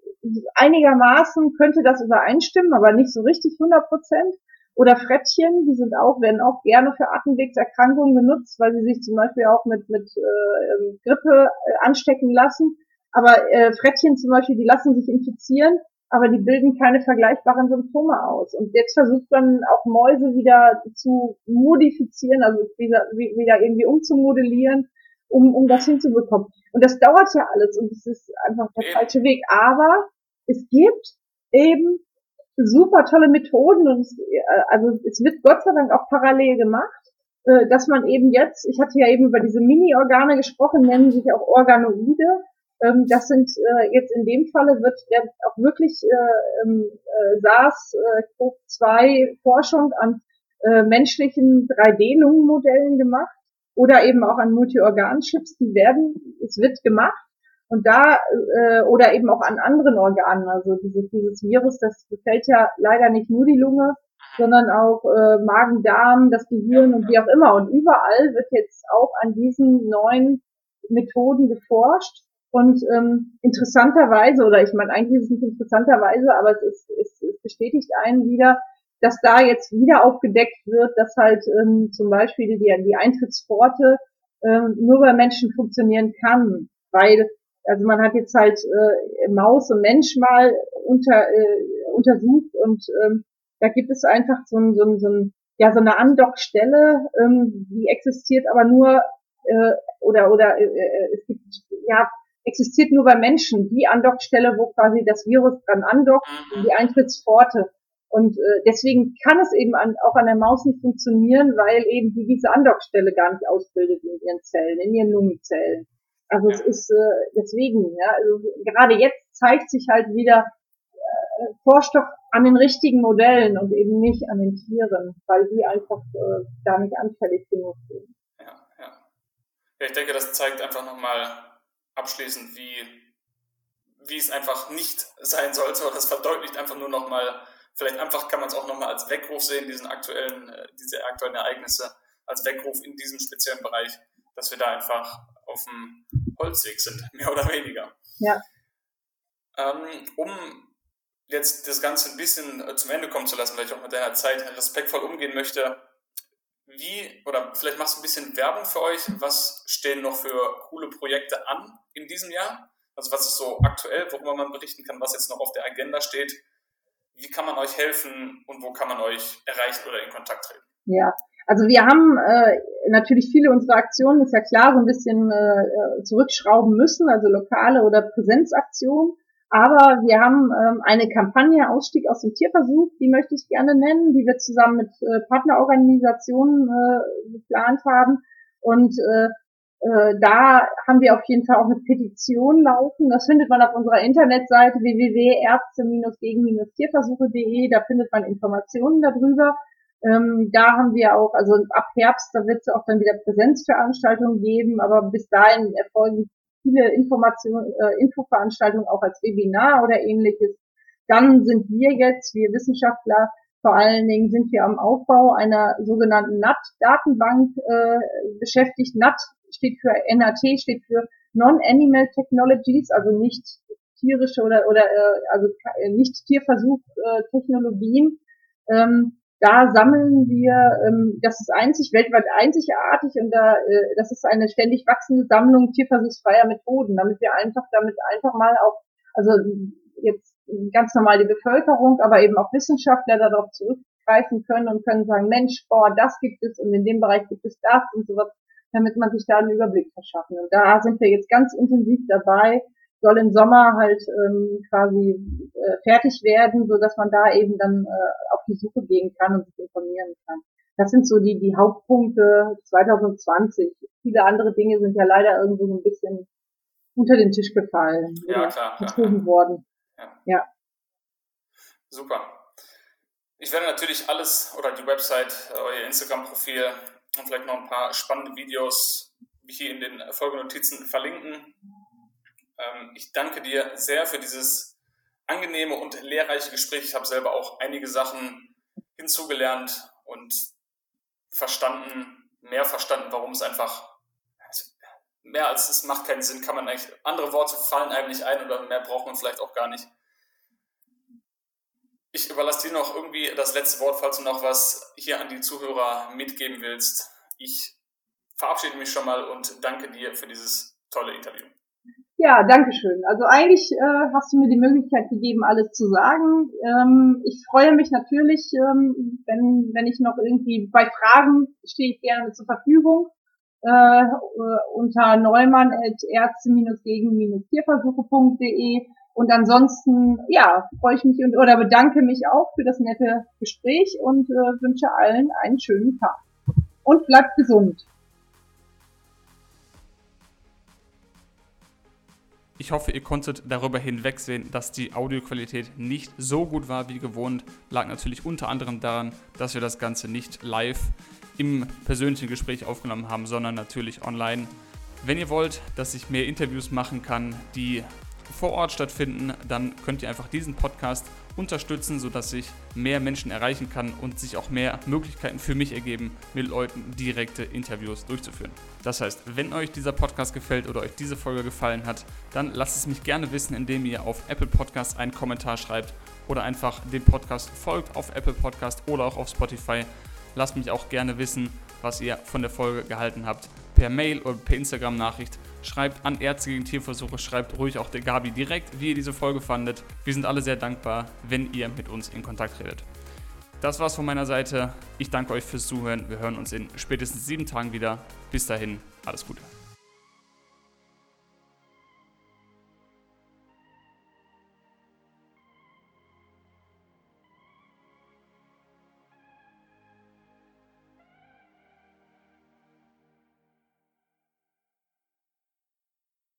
einigermaßen, könnte das übereinstimmen, aber nicht so richtig 100 Prozent. Oder Frettchen, die sind auch, werden auch gerne für Atemwegserkrankungen genutzt, weil sie sich zum Beispiel auch mit, mit äh, Grippe äh, anstecken lassen. Aber äh, Frettchen zum Beispiel, die lassen sich infizieren, aber die bilden keine vergleichbaren Symptome aus. Und jetzt versucht man auch Mäuse wieder zu modifizieren, also wieder, wieder irgendwie umzumodellieren, um, um das hinzubekommen. Und das dauert ja alles und es ist einfach der falsche Weg. Aber es gibt eben super tolle Methoden und es, äh, also es wird Gott sei Dank auch parallel gemacht, äh, dass man eben jetzt, ich hatte ja eben über diese Mini-Organe gesprochen, nennen sich auch Organoide. Ähm, das sind äh, jetzt in dem Falle wird auch wirklich ähm, SARS-CoV-2 Forschung an menschlichen 3D-Lungenmodellen gemacht oder eben auch an Multiorganchips, die werden, es wird gemacht und da, äh, oder eben auch an anderen Organen, also dieses, dieses Virus, das befällt ja leider nicht nur die Lunge, sondern auch äh, Magen, Darm, das Gehirn und wie auch immer. Und überall wird jetzt auch an diesen neuen Methoden geforscht. Und ähm, interessanterweise, oder ich meine, eigentlich ist es nicht interessanterweise, aber es, ist, es, es bestätigt einen wieder, dass da jetzt wieder aufgedeckt wird, dass halt ähm, zum Beispiel die, die Eintrittspforte ähm, nur bei Menschen funktionieren kann, weil also man hat jetzt halt äh, Maus und Mensch mal unter, äh, untersucht und ähm, da gibt es einfach so ein, so ein, so ein ja so eine Andockstelle, ähm, die existiert aber nur äh, oder oder äh, äh, es gibt ja existiert nur bei Menschen die Andockstelle, wo quasi das Virus dran andockt, mhm. die Eintrittspforte. Und äh, deswegen kann es eben an, auch an der Maus nicht funktionieren, weil eben die diese Andockstelle gar nicht ausbildet in ihren Zellen, in ihren Lungenzellen. Also es ist äh, deswegen, ja, also gerade jetzt zeigt sich halt wieder äh, Vorstoff an den richtigen Modellen und eben nicht an den Tieren, weil die einfach äh, da nicht anfällig genug sind.
Ja, ja. ja ich denke, das zeigt einfach nochmal abschließend, wie, wie es einfach nicht sein sollte. Das verdeutlicht einfach nur nochmal, vielleicht einfach kann man es auch nochmal als Weckruf sehen, diesen aktuellen, äh, diese aktuellen Ereignisse, als Weckruf in diesem speziellen Bereich, dass wir da einfach auf dem Holzweg sind, (laughs) mehr oder weniger.
Ja.
Ähm, um jetzt das Ganze ein bisschen äh, zum Ende kommen zu lassen, weil ich auch mit deiner Zeit respektvoll umgehen möchte, wie, oder vielleicht machst du ein bisschen Werbung für euch, was stehen noch für coole Projekte an in diesem Jahr? Also was ist so aktuell, worüber man berichten kann, was jetzt noch auf der Agenda steht? Wie kann man euch helfen und wo kann man euch erreichen oder in Kontakt treten?
Ja, also wir haben äh, natürlich viele unserer Aktionen, ist ja klar, so ein bisschen äh, zurückschrauben müssen, also lokale oder Präsenzaktionen. Aber wir haben ähm, eine Kampagne Ausstieg aus dem Tierversuch, die möchte ich gerne nennen, die wir zusammen mit äh, Partnerorganisationen äh, geplant haben. Und äh, äh, da haben wir auf jeden Fall auch eine Petition laufen. Das findet man auf unserer Internetseite www.ärzte-gegen-tierversuche.de. Da findet man Informationen darüber. Ähm, da haben wir auch, also ab Herbst, da wird es auch dann wieder Präsenzveranstaltungen geben, aber bis dahin erfolgen viele Informationen, äh, Infoveranstaltungen auch als Webinar oder ähnliches. Dann sind wir jetzt, wir Wissenschaftler, vor allen Dingen sind wir am Aufbau einer sogenannten NAT-Datenbank äh, beschäftigt. NAT steht für NAT, steht für Non-Animal Technologies, also nicht tierische oder oder äh, also nicht Tierversuch-Technologien. Äh, ähm, da sammeln wir, ähm, das ist einzig, weltweit einzigartig und da, äh, das ist eine ständig wachsende Sammlung tierversuchsfreier Methoden, damit wir einfach damit einfach mal auch, also jetzt ganz normal die Bevölkerung, aber eben auch Wissenschaftler darauf zurückgreifen können und können sagen, Mensch, boah, das gibt es und in dem Bereich gibt es das und sowas, damit man sich da einen Überblick verschaffen. Und da sind wir jetzt ganz intensiv dabei, soll im Sommer halt ähm, quasi äh, fertig werden, so dass man da eben dann äh, auf die Suche gehen kann und sich informieren kann. Das sind so die, die Hauptpunkte 2020. Viele andere Dinge sind ja leider irgendwo so ein bisschen unter den Tisch gefallen.
Ja, klar.
Gezogen worden.
Ja. ja. Super. Ich werde natürlich alles oder die Website, euer Instagram-Profil und vielleicht noch ein paar spannende Videos hier in den Folgenotizen verlinken. Ähm, ich danke dir sehr für dieses angenehme und lehrreiche Gespräch. Ich habe selber auch einige Sachen hinzugelernt und verstanden, mehr verstanden, warum es einfach mehr als es macht keinen Sinn, kann man eigentlich, andere Worte fallen einem nicht ein oder mehr braucht man vielleicht auch gar nicht. Ich überlasse dir noch irgendwie das letzte Wort, falls du noch was hier an die Zuhörer mitgeben willst. Ich verabschiede mich schon mal und danke dir für dieses tolle Interview.
Ja, danke schön. Also eigentlich äh, hast du mir die Möglichkeit gegeben, alles zu sagen. Ähm, ich freue mich natürlich, ähm, wenn, wenn ich noch irgendwie bei Fragen stehe ich gerne zur Verfügung äh, unter neumann.ärzte-gegen-tierversuche.de und ansonsten, ja, freue ich mich und, oder bedanke mich auch für das nette Gespräch und äh, wünsche allen einen schönen Tag. Und bleibt gesund.
Ich hoffe, ihr konntet darüber hinwegsehen, dass die Audioqualität nicht so gut war wie gewohnt. Lag natürlich unter anderem daran, dass wir das Ganze nicht live im persönlichen Gespräch aufgenommen haben, sondern natürlich online. Wenn ihr wollt, dass ich mehr Interviews machen kann, die vor Ort stattfinden, dann könnt ihr einfach diesen Podcast unterstützen, sodass ich mehr Menschen erreichen kann und sich auch mehr Möglichkeiten für mich ergeben, mit Leuten direkte Interviews durchzuführen. Das heißt, wenn euch dieser Podcast gefällt oder euch diese Folge gefallen hat, dann lasst es mich gerne wissen, indem ihr auf Apple Podcast einen Kommentar schreibt oder einfach dem Podcast folgt auf Apple Podcast oder auch auf Spotify. Lasst mich auch gerne wissen, was ihr von der Folge gehalten habt. Per Mail oder per Instagram-Nachricht. Schreibt an Ärzte gegen Tierversuche, schreibt ruhig auch der Gabi direkt, wie ihr diese Folge fandet. Wir sind alle sehr dankbar, wenn ihr mit uns in Kontakt redet. Das war's von meiner Seite. Ich danke euch fürs Zuhören. Wir hören uns in spätestens sieben Tagen wieder. Bis dahin, alles Gute.